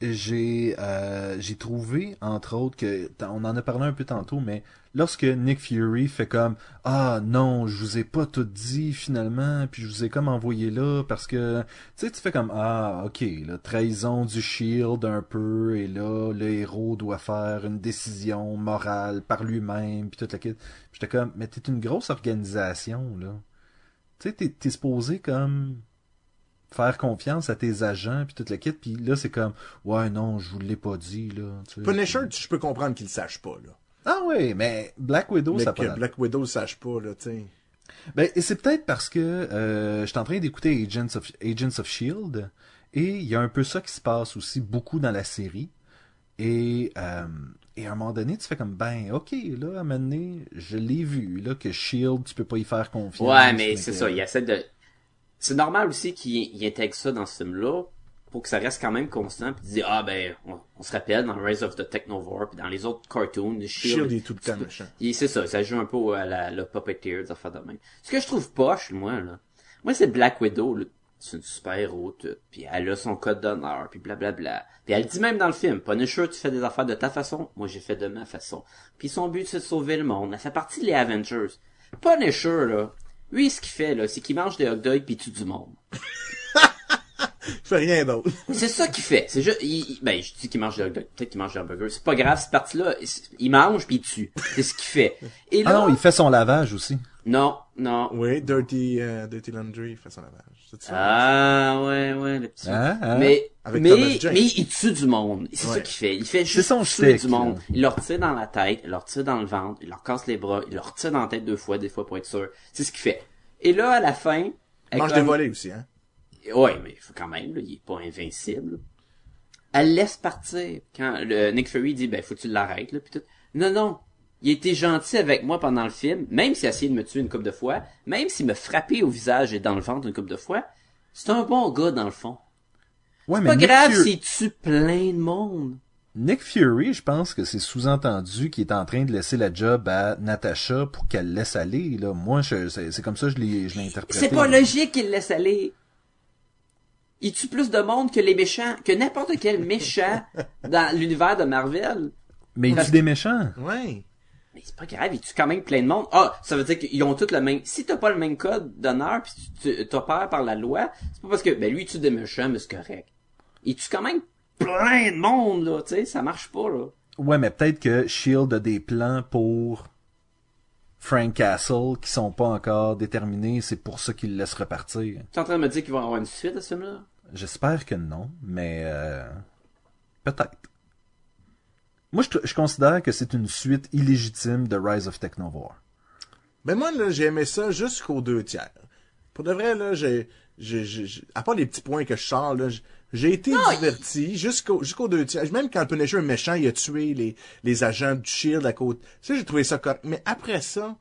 [SPEAKER 2] J'ai euh, j'ai trouvé entre autres que on en a parlé un peu tantôt mais lorsque Nick Fury fait comme ah non je vous ai pas tout dit finalement puis je vous ai comme envoyé là parce que tu sais tu fais comme ah ok la trahison du Shield un peu et là le héros doit faire une décision morale par lui-même puis toute la kit j'étais comme mais t'es une grosse organisation là tu sais t'es supposé comme faire confiance à tes agents puis toute la kit puis là c'est comme ouais non je vous l'ai pas dit là tu.
[SPEAKER 3] Punisher, tu- je peux comprendre qu'il le sache pas, là.
[SPEAKER 2] ah oui mais Black Widow
[SPEAKER 3] Mais
[SPEAKER 2] ça
[SPEAKER 3] que
[SPEAKER 2] pas.
[SPEAKER 3] Black Widow le sache pas, là, tu sais.
[SPEAKER 2] ben et c'est peut-être parce que euh, je suis en train d'écouter Agents of Agents of Shield et il y a un peu ça qui se passe aussi beaucoup dans la série et euh, et à un moment donné tu fais comme ben ok là à un moment donné je l'ai vu là que Shield tu peux pas y faire confiance
[SPEAKER 1] Ouais, mais c'est
[SPEAKER 2] que-
[SPEAKER 1] ça, il essaie de... C'est normal aussi qu'il il intègre ça dans ce film-là, pour que ça reste quand même constant, puis dire, ah ben, on, on se rappelle dans Rise of the Technovore, puis dans les autres cartoons, Shield,
[SPEAKER 3] Shield est tout le temps
[SPEAKER 1] il- c'est ça, ça joue un peu à la, le puppeteer, des affaires de même. Ce que je trouve poche, moi, là, moi, c'est Black Widow, là. C'est une super héros, tout. Puis elle a son code d'honneur, puis blablabla. Puis elle dit même dans le film, Punisher, tu fais des affaires de ta façon, moi j'ai fait de ma façon. Puis son but, c'est de sauver le monde. Elle fait partie des Avengers. Punisher, là, lui, ce qu'il fait, là, c'est qu'il mange des hot dogs puis il tue du monde. <laughs>
[SPEAKER 3] Il fait rien d'autre. <laughs>
[SPEAKER 1] C'est ça qu'il fait. C'est juste, il, il- ben, je dis qu'il mange des hot dogs. Peut-être qu'il mange des hamburgers. C'est pas grave, cette partie-là, il, il mange puis il tue. C'est ce qu'il fait. Et là,
[SPEAKER 2] ah non il fait son lavage aussi
[SPEAKER 1] non, non.
[SPEAKER 3] Oui, Dirty, euh, Dirty Laundry, il fait son lavage. Ça?
[SPEAKER 1] Ah, ouais, ouais, le petit.
[SPEAKER 2] Hein, hein?
[SPEAKER 1] Mais,
[SPEAKER 3] Avec
[SPEAKER 1] mais, mais il tue du monde. C'est
[SPEAKER 3] Ouais.
[SPEAKER 1] ça qu'il fait. Il fait juste
[SPEAKER 2] son
[SPEAKER 1] tuer
[SPEAKER 2] shtick,
[SPEAKER 1] du monde.
[SPEAKER 2] là.
[SPEAKER 1] Il leur tire dans la tête, il leur tire dans le ventre, il leur casse les bras, il leur tire dans la tête deux fois, des fois pour être sûr. C'est ce qu'il fait. Et là, à la fin,
[SPEAKER 3] Il
[SPEAKER 1] elle
[SPEAKER 3] mange
[SPEAKER 1] comme-
[SPEAKER 3] des volets aussi, hein.
[SPEAKER 1] Ouais, mais il faut quand même, là, il est pas invincible. Elle laisse partir. Quand le Nick Fury dit, ben, faut que tu l'arrêtes, là, pis tout. Non, non. Il était gentil avec moi pendant le film, même s'il a essayé de me tuer une couple de fois, même s'il me frappait au visage et dans le ventre une couple de fois. C'est un bon gars, dans le fond.
[SPEAKER 2] ouais
[SPEAKER 1] Pas
[SPEAKER 2] Nick
[SPEAKER 1] grave s'il tue plein de monde.
[SPEAKER 2] Nick Fury, je pense que c'est sous-entendu qu'il est en train de laisser la job à Natasha pour qu'elle laisse aller. Là. Moi, je- c'est c'est comme ça que je l'ai je l'ai interprété.
[SPEAKER 1] C'est pas logique qu'il laisse aller. Il tue plus de monde que les méchants, que n'importe quel <laughs> méchant dans l'univers de Marvel?
[SPEAKER 2] Mais il tue des méchants?
[SPEAKER 3] Ouais.
[SPEAKER 1] Mais c'est pas grave, il tue quand même plein de monde? Ah, ça veut dire qu'ils ont tous le même. Si t'as pas le même code d'honneur pis tu tu- t'opères par la loi, c'est pas parce que ben lui il tue des méchants, mais c'est correct. Il tue quand même plein de monde là, tu sais, ça marche pas là.
[SPEAKER 2] Ouais, mais peut-être que Shield a des plans pour Frank Castle qui sont pas encore déterminés. C'est pour ça qu'il le laisse repartir.
[SPEAKER 1] Tu es en train de me dire qu'il va y avoir une suite à ce film-là?
[SPEAKER 2] J'espère que non, mais euh, peut-être. Moi, je, considère que c'est une suite illégitime de Rise of Technovore.
[SPEAKER 3] Ben moi, là, j'ai aimé ça jusqu'aux deux tiers. Pour de vrai, là, j'ai, j'ai, j'ai, j'ai- à part les petits points que je sors, là, j'ai- été diverti jusqu'au, jusqu'aux deux tiers. Même quand le Punisher est méchant, il a tué les, les agents du Shield à côté. Ça, j'ai trouvé ça correct. Mais après ça,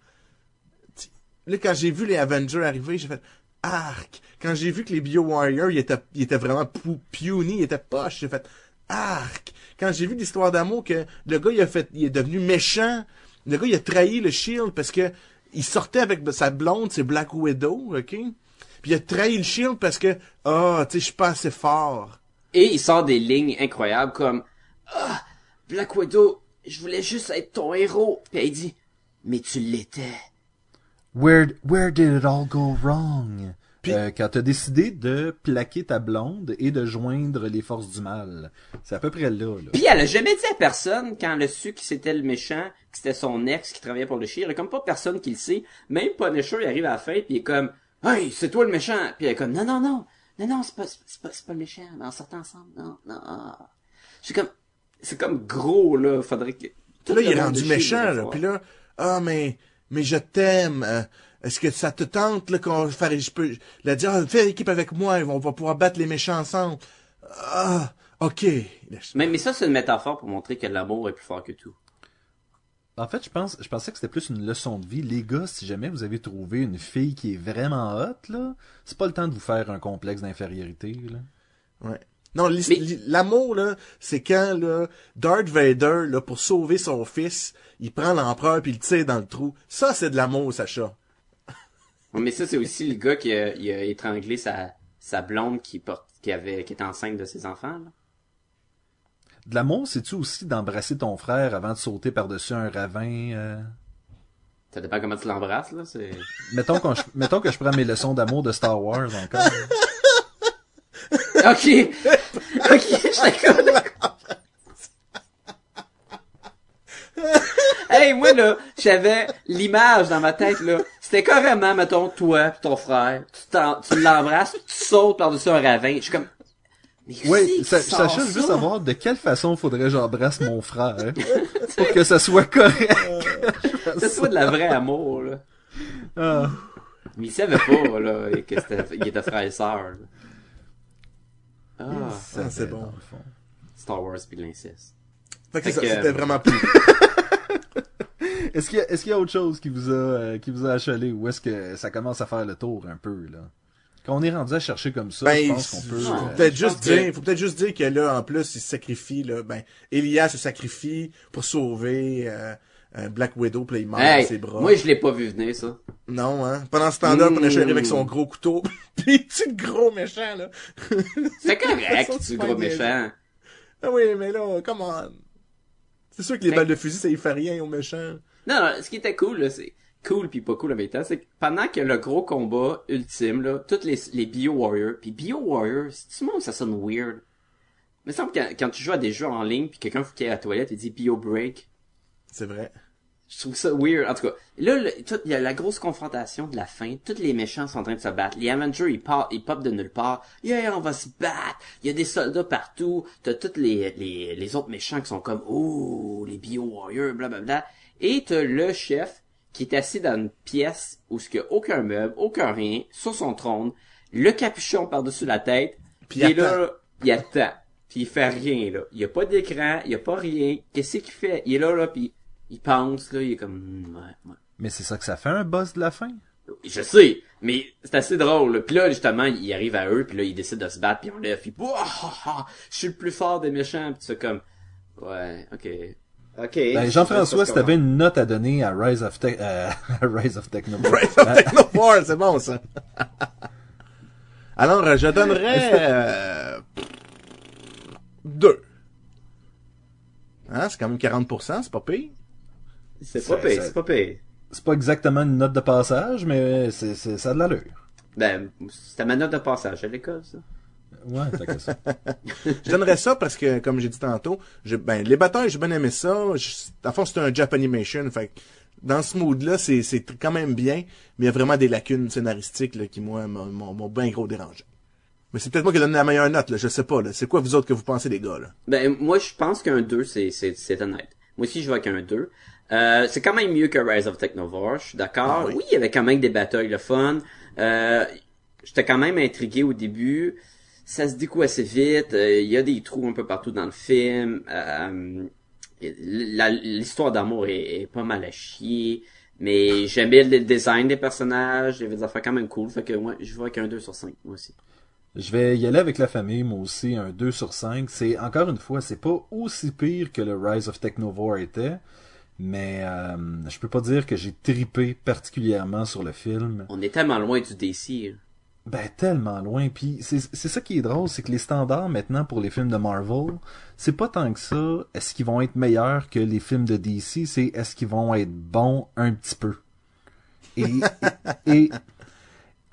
[SPEAKER 3] là, quand j'ai vu les Avengers arriver, j'ai fait, arc. Quand j'ai vu que les Bio Warriors, ils étaient, ils étaient vraiment puny, ils étaient poches, j'ai fait, arc. Quand j'ai vu l'histoire d'amour que le gars, il a fait, il est devenu méchant, le gars, il a trahi le Shield parce que il sortait avec sa blonde, c'est Black Widow, ok? Puis il a trahi le Shield parce que, ah, tu sais, je suis pas assez fort.
[SPEAKER 1] Et il sort des lignes incroyables comme Ah, Black Widow, je voulais juste être ton héros. Puis il dit Mais tu l'étais.
[SPEAKER 2] Where, where did it all go wrong?
[SPEAKER 3] Puis-
[SPEAKER 2] Euh, quand t'as décidé de plaquer ta blonde et de joindre les forces du mal. C'est à peu près là, là.
[SPEAKER 1] Puis elle a jamais dit à personne quand elle a su que c'était le méchant, que c'était son ex qui travaillait pour le chien. Il y a comme pas personne qui le sait. Même Punisher, il arrive à la fin puis il est comme Hey, c'est toi le méchant. Puis elle est comme Non, non, non. Non, non, c'est pas, c'est pas, c'est pas le méchant. On sort ensemble. Non, non. suis comme, c'est comme gros, là. Faudrait que...
[SPEAKER 3] là, il est rendu méchant, là. Puis là, ah, mais, mais je t'aime. euh, Est-ce que ça te tente, là, qu'on faire, je peux, la dire, ah, fais équipe avec moi, on va pouvoir battre les méchants ensemble. Ah, ok.
[SPEAKER 1] Mais, mais ça, c'est une métaphore pour montrer que l'amour est plus fort que tout.
[SPEAKER 2] En fait, je pense, je pensais que c'était plus une leçon de vie. Les gars, si jamais vous avez trouvé une fille qui est vraiment hot, là, c'est pas le temps de vous faire un complexe d'infériorité, là.
[SPEAKER 3] Ouais. Non,
[SPEAKER 1] Mais-
[SPEAKER 3] l'amour, là, c'est quand, là, Darth Vader, là, pour sauver son fils, il prend l'empereur puis il le tire dans le trou. Ça, c'est de l'amour, Sacha.
[SPEAKER 1] Mais ça, c'est aussi le gars qui a, il a étranglé sa, sa blonde qui porte, qui avait, qui était enceinte de ses enfants, là.
[SPEAKER 2] De l'amour, c'est-tu aussi d'embrasser ton frère avant de sauter par-dessus un ravin? euh?
[SPEAKER 1] Ça dépend comment tu l'embrasses, là. C'est... <laughs>
[SPEAKER 2] Mettons, qu'on- mettons que je prends mes leçons d'amour de Star Wars encore.
[SPEAKER 1] ok! ok, comme d'accord. Hey, moi, là, j'avais l'image dans ma tête, là. C'était carrément, mettons, toi pis ton frère. Tu, tu l'embrasses, tu sautes par-dessus un ravin. Je suis comme...
[SPEAKER 2] Oui, ça, Sacha, je veux
[SPEAKER 1] ça?
[SPEAKER 2] savoir de quelle façon faudrait que j'embrasse mon frère <laughs> pour que ça soit correct. <laughs>
[SPEAKER 1] C'est pas de la vraie amour, là.
[SPEAKER 2] Ah.
[SPEAKER 1] Mais il savait pas, là, que il était frère et sœur. Ah,
[SPEAKER 3] Ah, c'est bon.
[SPEAKER 2] Dans le fond.
[SPEAKER 1] Star Wars pis l'inceste.
[SPEAKER 3] Fait que
[SPEAKER 1] Fait
[SPEAKER 3] ça,
[SPEAKER 1] que-
[SPEAKER 3] c'était vraiment <laughs> plus.
[SPEAKER 2] Est-ce qu'il y, a- est-ce qu'il y a autre chose qui vous a, euh, qui vous a achalé ou est-ce que ça commence à faire le tour un peu, là? Quand on est rendu à chercher comme ça, je
[SPEAKER 3] Ben,
[SPEAKER 2] pense qu'on peut...
[SPEAKER 3] faut
[SPEAKER 2] euh,
[SPEAKER 3] peut-être
[SPEAKER 1] je
[SPEAKER 3] juste
[SPEAKER 1] que-
[SPEAKER 3] dire, faut peut-être juste dire que là, en plus, il se sacrifie, là, ben, Elias se sacrifie pour sauver, euh, euh, Black Widow, puis il meurt
[SPEAKER 1] Hey,
[SPEAKER 3] ses bras.
[SPEAKER 1] moi, je l'ai pas vu venir, ça.
[SPEAKER 3] Non, hein. Pendant ce temps-là,
[SPEAKER 1] Mm.
[SPEAKER 3] Punisher arrive avec son gros couteau, <laughs> pis petit gros méchant, là. <laughs>
[SPEAKER 1] C'est correct, <laughs> tu gros méchant.
[SPEAKER 3] Ah oui, mais là, come on. C'est sûr que les
[SPEAKER 1] Fait-
[SPEAKER 3] balles de fusil, ça y fait rien aux méchants.
[SPEAKER 1] Non, non, ce qui était cool, là, c'est cool puis pas cool même temps, c'est que pendant que le gros combat ultime, là, toutes les, les Bio Warriors, puis Bio Warriors, c'est du monde ça sonne weird. Il me semble que quand, tu joues à des jeux en ligne puis quelqu'un aille à la toilette, il dit Bio Break.
[SPEAKER 3] C'est vrai.
[SPEAKER 1] Je trouve ça weird. En tout cas, là, le- tout- il y a la grosse confrontation de la fin. Tous les méchants sont en train de se battre. Les Avengers, ils, partent, ils pop de nulle part. Yeah, on va se battre. Il y a des soldats partout. T'as tous les, les, les autres méchants qui sont comme, oh, les Bio-Warriors, blablabla. Et t'as le chef qui est assis dans une pièce où il n'y a aucun meuble, aucun rien, sur son trône, le capuchon par-dessus la tête.
[SPEAKER 3] Puis
[SPEAKER 1] il est
[SPEAKER 3] il
[SPEAKER 1] là, il attend. Puis il fait rien, là. Il y a pas d'écran, il y a pas rien. Qu'est-ce qu'il fait? Il est là, là, puis il pense, là, il est comme, Hmm, ouais, ouais.
[SPEAKER 2] Mais c'est ça que ça fait un boss de la fin?
[SPEAKER 1] Je sais, mais c'est assez drôle. là. Puis là, justement, il arrive à eux, puis là, il décide de se battre, puis on lève, puis ha, je suis le plus fort des méchants, puis tu fais comme, ouais, ok. Ok.
[SPEAKER 2] Ben, Jean-François, si t'avais une note à donner à Rise of, Te- euh, <laughs> à Rise of Techno.
[SPEAKER 3] Rise of Technophore, c'est bon, ça. <laughs> Alors, euh, je donnerais, <laughs> euh, deux. Hein, c'est quand même 40%, c'est pas pire.
[SPEAKER 1] C'est pas pire,
[SPEAKER 2] ça-
[SPEAKER 1] c'est pas pire.
[SPEAKER 2] C'est pas exactement une note de passage, mais c'est, c'est, ça a de l'allure.
[SPEAKER 1] Ben, c'était ma note de passage à l'école, ça.
[SPEAKER 2] Ouais, t'as que ça. <laughs>
[SPEAKER 3] Je donnerais ça parce que, comme j'ai dit tantôt, je, ben, les batailles, j'ai bien aimé ça. Je, en fond, c'est un Japanimation. Fait que dans ce mood-là, c'est, c'est quand même bien, mais il y a vraiment des lacunes scénaristiques, là, qui, moi, m'ont, m'ont- m'ont bien gros dérangé. Mais c'est peut-être moi qui ai donné la meilleure note, là. Je sais pas, là. C'est quoi, vous autres, que vous pensez, les gars, là?
[SPEAKER 1] Ben, moi, je pense qu'un 2, c'est, c'est, c'est honnête. Moi aussi, je vois qu'un 2. Euh, c'est quand même mieux que Rise of Technovore, je suis d'accord.
[SPEAKER 3] Ah oui.
[SPEAKER 1] oui. il y avait quand même des batailles, le fun. Euh, j'étais quand même intrigué au début. Ça se découle assez vite? euh, Il y a des trous un peu partout dans le film. Euh, l'histoire d'amour est, est pas mal à chier. Mais j'aimais le design des personnages. Avait des affaires quand même cool. Fait que moi, je vois qu'un 2 sur 5, moi aussi.
[SPEAKER 2] Je vais y aller avec la famille, moi aussi, un 2 sur 5. C'est, encore une fois, c'est pas aussi pire que le Rise of Technovore était, mais euh, je peux pas dire que j'ai tripé particulièrement sur le film.
[SPEAKER 1] On est tellement loin du DC. là.
[SPEAKER 2] Ben, tellement loin. Puis c'est ça qui est drôle, c'est que les standards maintenant pour les films de Marvel, c'est pas tant que ça, est-ce qu'ils vont être meilleurs que les films de DC, c'est est-ce qu'ils vont être bons un petit peu. Et et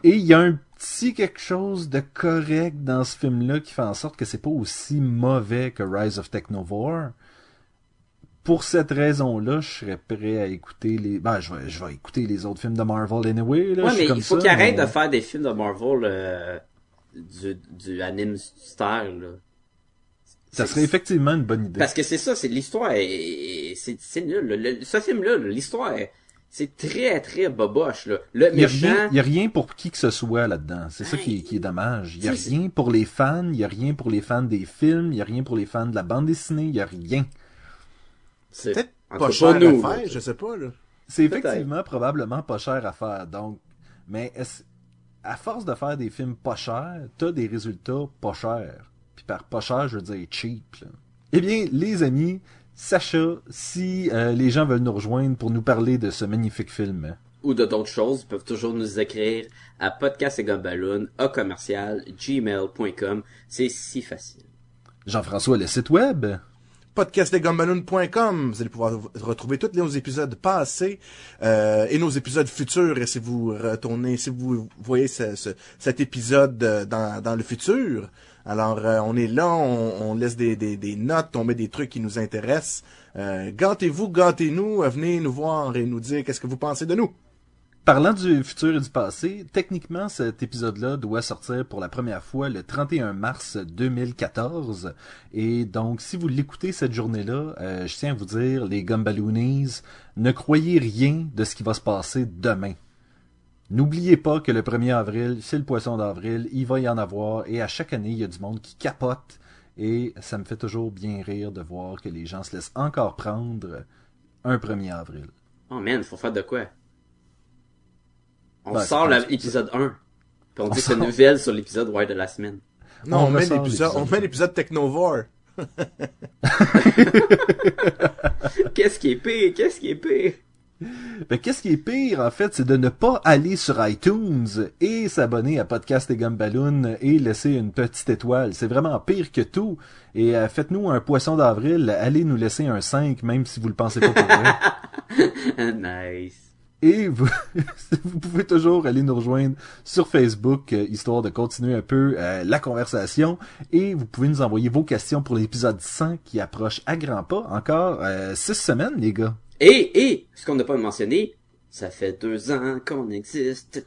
[SPEAKER 2] et il y a un petit quelque chose de correct dans ce film-là qui fait en sorte que c'est pas aussi mauvais que Rise of Technovore. Pour cette raison-là, je serais prêt à écouter les. Ben, je vais, je vais écouter les autres films de Marvel anyway. Là,
[SPEAKER 1] Ouais,
[SPEAKER 2] je suis
[SPEAKER 1] mais
[SPEAKER 2] comme
[SPEAKER 1] il faut
[SPEAKER 2] ça,
[SPEAKER 1] qu'il arrête
[SPEAKER 2] mais-
[SPEAKER 1] de faire des films de Marvel euh, du, du anime style. Là.
[SPEAKER 2] Ça serait effectivement une bonne idée.
[SPEAKER 1] Parce que c'est ça, c'est l'histoire est, c'est, c'est nul. là. Le- ce film-là, là, l'histoire, est- c'est très très boboche. Là. Le
[SPEAKER 2] Il y, a rien, a pour qui que ce soit là-dedans. C'est ça qui est, qui est dommage. Il y a rien pour les fans, il y a rien pour les fans des films, il y a rien pour les fans de la bande dessinée, il y a rien.
[SPEAKER 1] C'est
[SPEAKER 3] Peut-être pas cher
[SPEAKER 1] nous,
[SPEAKER 3] à faire, je sais pas, là.
[SPEAKER 2] C'est effectivement probablement pas cher à faire. Donc, mais est-ce- à force de faire des films pas chers, t'as des résultats pas chers. Puis par pas cher, je veux dire cheap. là. Eh bien, les amis, Sacha, si euh, les gens veulent nous rejoindre pour nous parler de ce magnifique film,
[SPEAKER 1] ou de d'autres choses, ils peuvent toujours nous écrire à podcast et gumballoon, à commercial, gmail.com. C'est si facile.
[SPEAKER 2] Jean-François, le site web,
[SPEAKER 3] podcastlegumballoon.com. Vous allez pouvoir retrouver tous nos épisodes passés euh, et nos épisodes futurs. Et si vous retournez, si vous voyez ce- ce- cet épisode euh, dans, le futur, alors euh, on est là, on, laisse des, notes, on met des trucs qui nous intéressent. Euh, gâtez-vous, gâtez-nous, venez nous voir et nous dire qu'est-ce que vous pensez de nous.
[SPEAKER 2] Parlant du futur et du passé, techniquement, cet épisode-là doit sortir pour la première fois le 31 mars 2014. Et donc, si vous l'écoutez cette journée-là, euh, je tiens à vous dire, les Gumballoonies, ne croyez rien de ce qui va se passer demain. N'oubliez pas que le 1er avril, c'est le poisson d'avril, il va y en avoir, et à chaque année, il y a du monde qui capote, et ça me fait toujours bien rire de voir que les gens se laissent encore prendre un 1er avril.
[SPEAKER 1] Oh man, faut faire de quoi? On
[SPEAKER 2] Ben,
[SPEAKER 1] sort l'épisode 1. Puis on,
[SPEAKER 2] On
[SPEAKER 1] dit que c'est nouvelle sur l'épisode Wire de la semaine.
[SPEAKER 3] Non,
[SPEAKER 2] On
[SPEAKER 3] on, met l'épisode, on met l'épisode Technovore. <laughs>
[SPEAKER 1] Qu'est-ce qui est pire? Qu'est-ce qui est pire?
[SPEAKER 2] Ben, qu'est-ce qui est pire, en fait, c'est de ne pas aller sur iTunes et s'abonner à Podcast et Gumballoon et laisser une petite étoile. C'est vraiment pire que tout. Et euh, faites-nous un poisson d'avril, allez nous laisser un 5, même si vous le pensez pas pour vrai. <laughs>
[SPEAKER 1] nice.
[SPEAKER 2] Et vous, <laughs> vous pouvez toujours aller nous rejoindre sur Facebook, euh, histoire de continuer un peu euh, la conversation. Et vous pouvez nous envoyer vos questions pour l'épisode 100 qui approche à grands pas. Encore euh, six semaines, les gars.
[SPEAKER 1] Et, et, ce qu'on n'a pas mentionné, ça fait deux ans qu'on existe.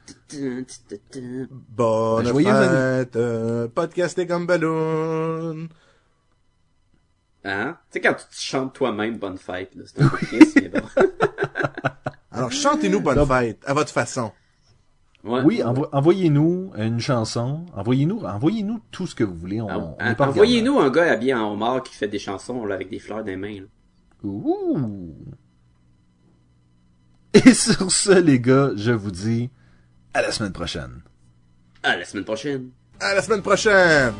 [SPEAKER 3] Bonne
[SPEAKER 2] Ben,
[SPEAKER 3] fête, euh, podcast et Gumballoon.
[SPEAKER 1] Hein? Tu sais, quand tu te chantes toi-même bonne fête, là, c'est un peu <laughs> triste, mais bon. <laughs>
[SPEAKER 3] Alors, chantez-nous bonne
[SPEAKER 2] Donc-
[SPEAKER 3] fête, à votre façon.
[SPEAKER 1] Ouais.
[SPEAKER 2] Oui, envo- envoyez-nous une chanson, envoyez-nous, envoyez-nous tout ce que vous voulez. Est pas
[SPEAKER 1] Envoyez-nous un gars habillé en homard qui fait des chansons là, avec des fleurs dans les mains. là.
[SPEAKER 2] Ouh. Et sur ce, les gars, je vous dis à la semaine prochaine.
[SPEAKER 1] À la semaine prochaine.
[SPEAKER 3] À la semaine prochaine!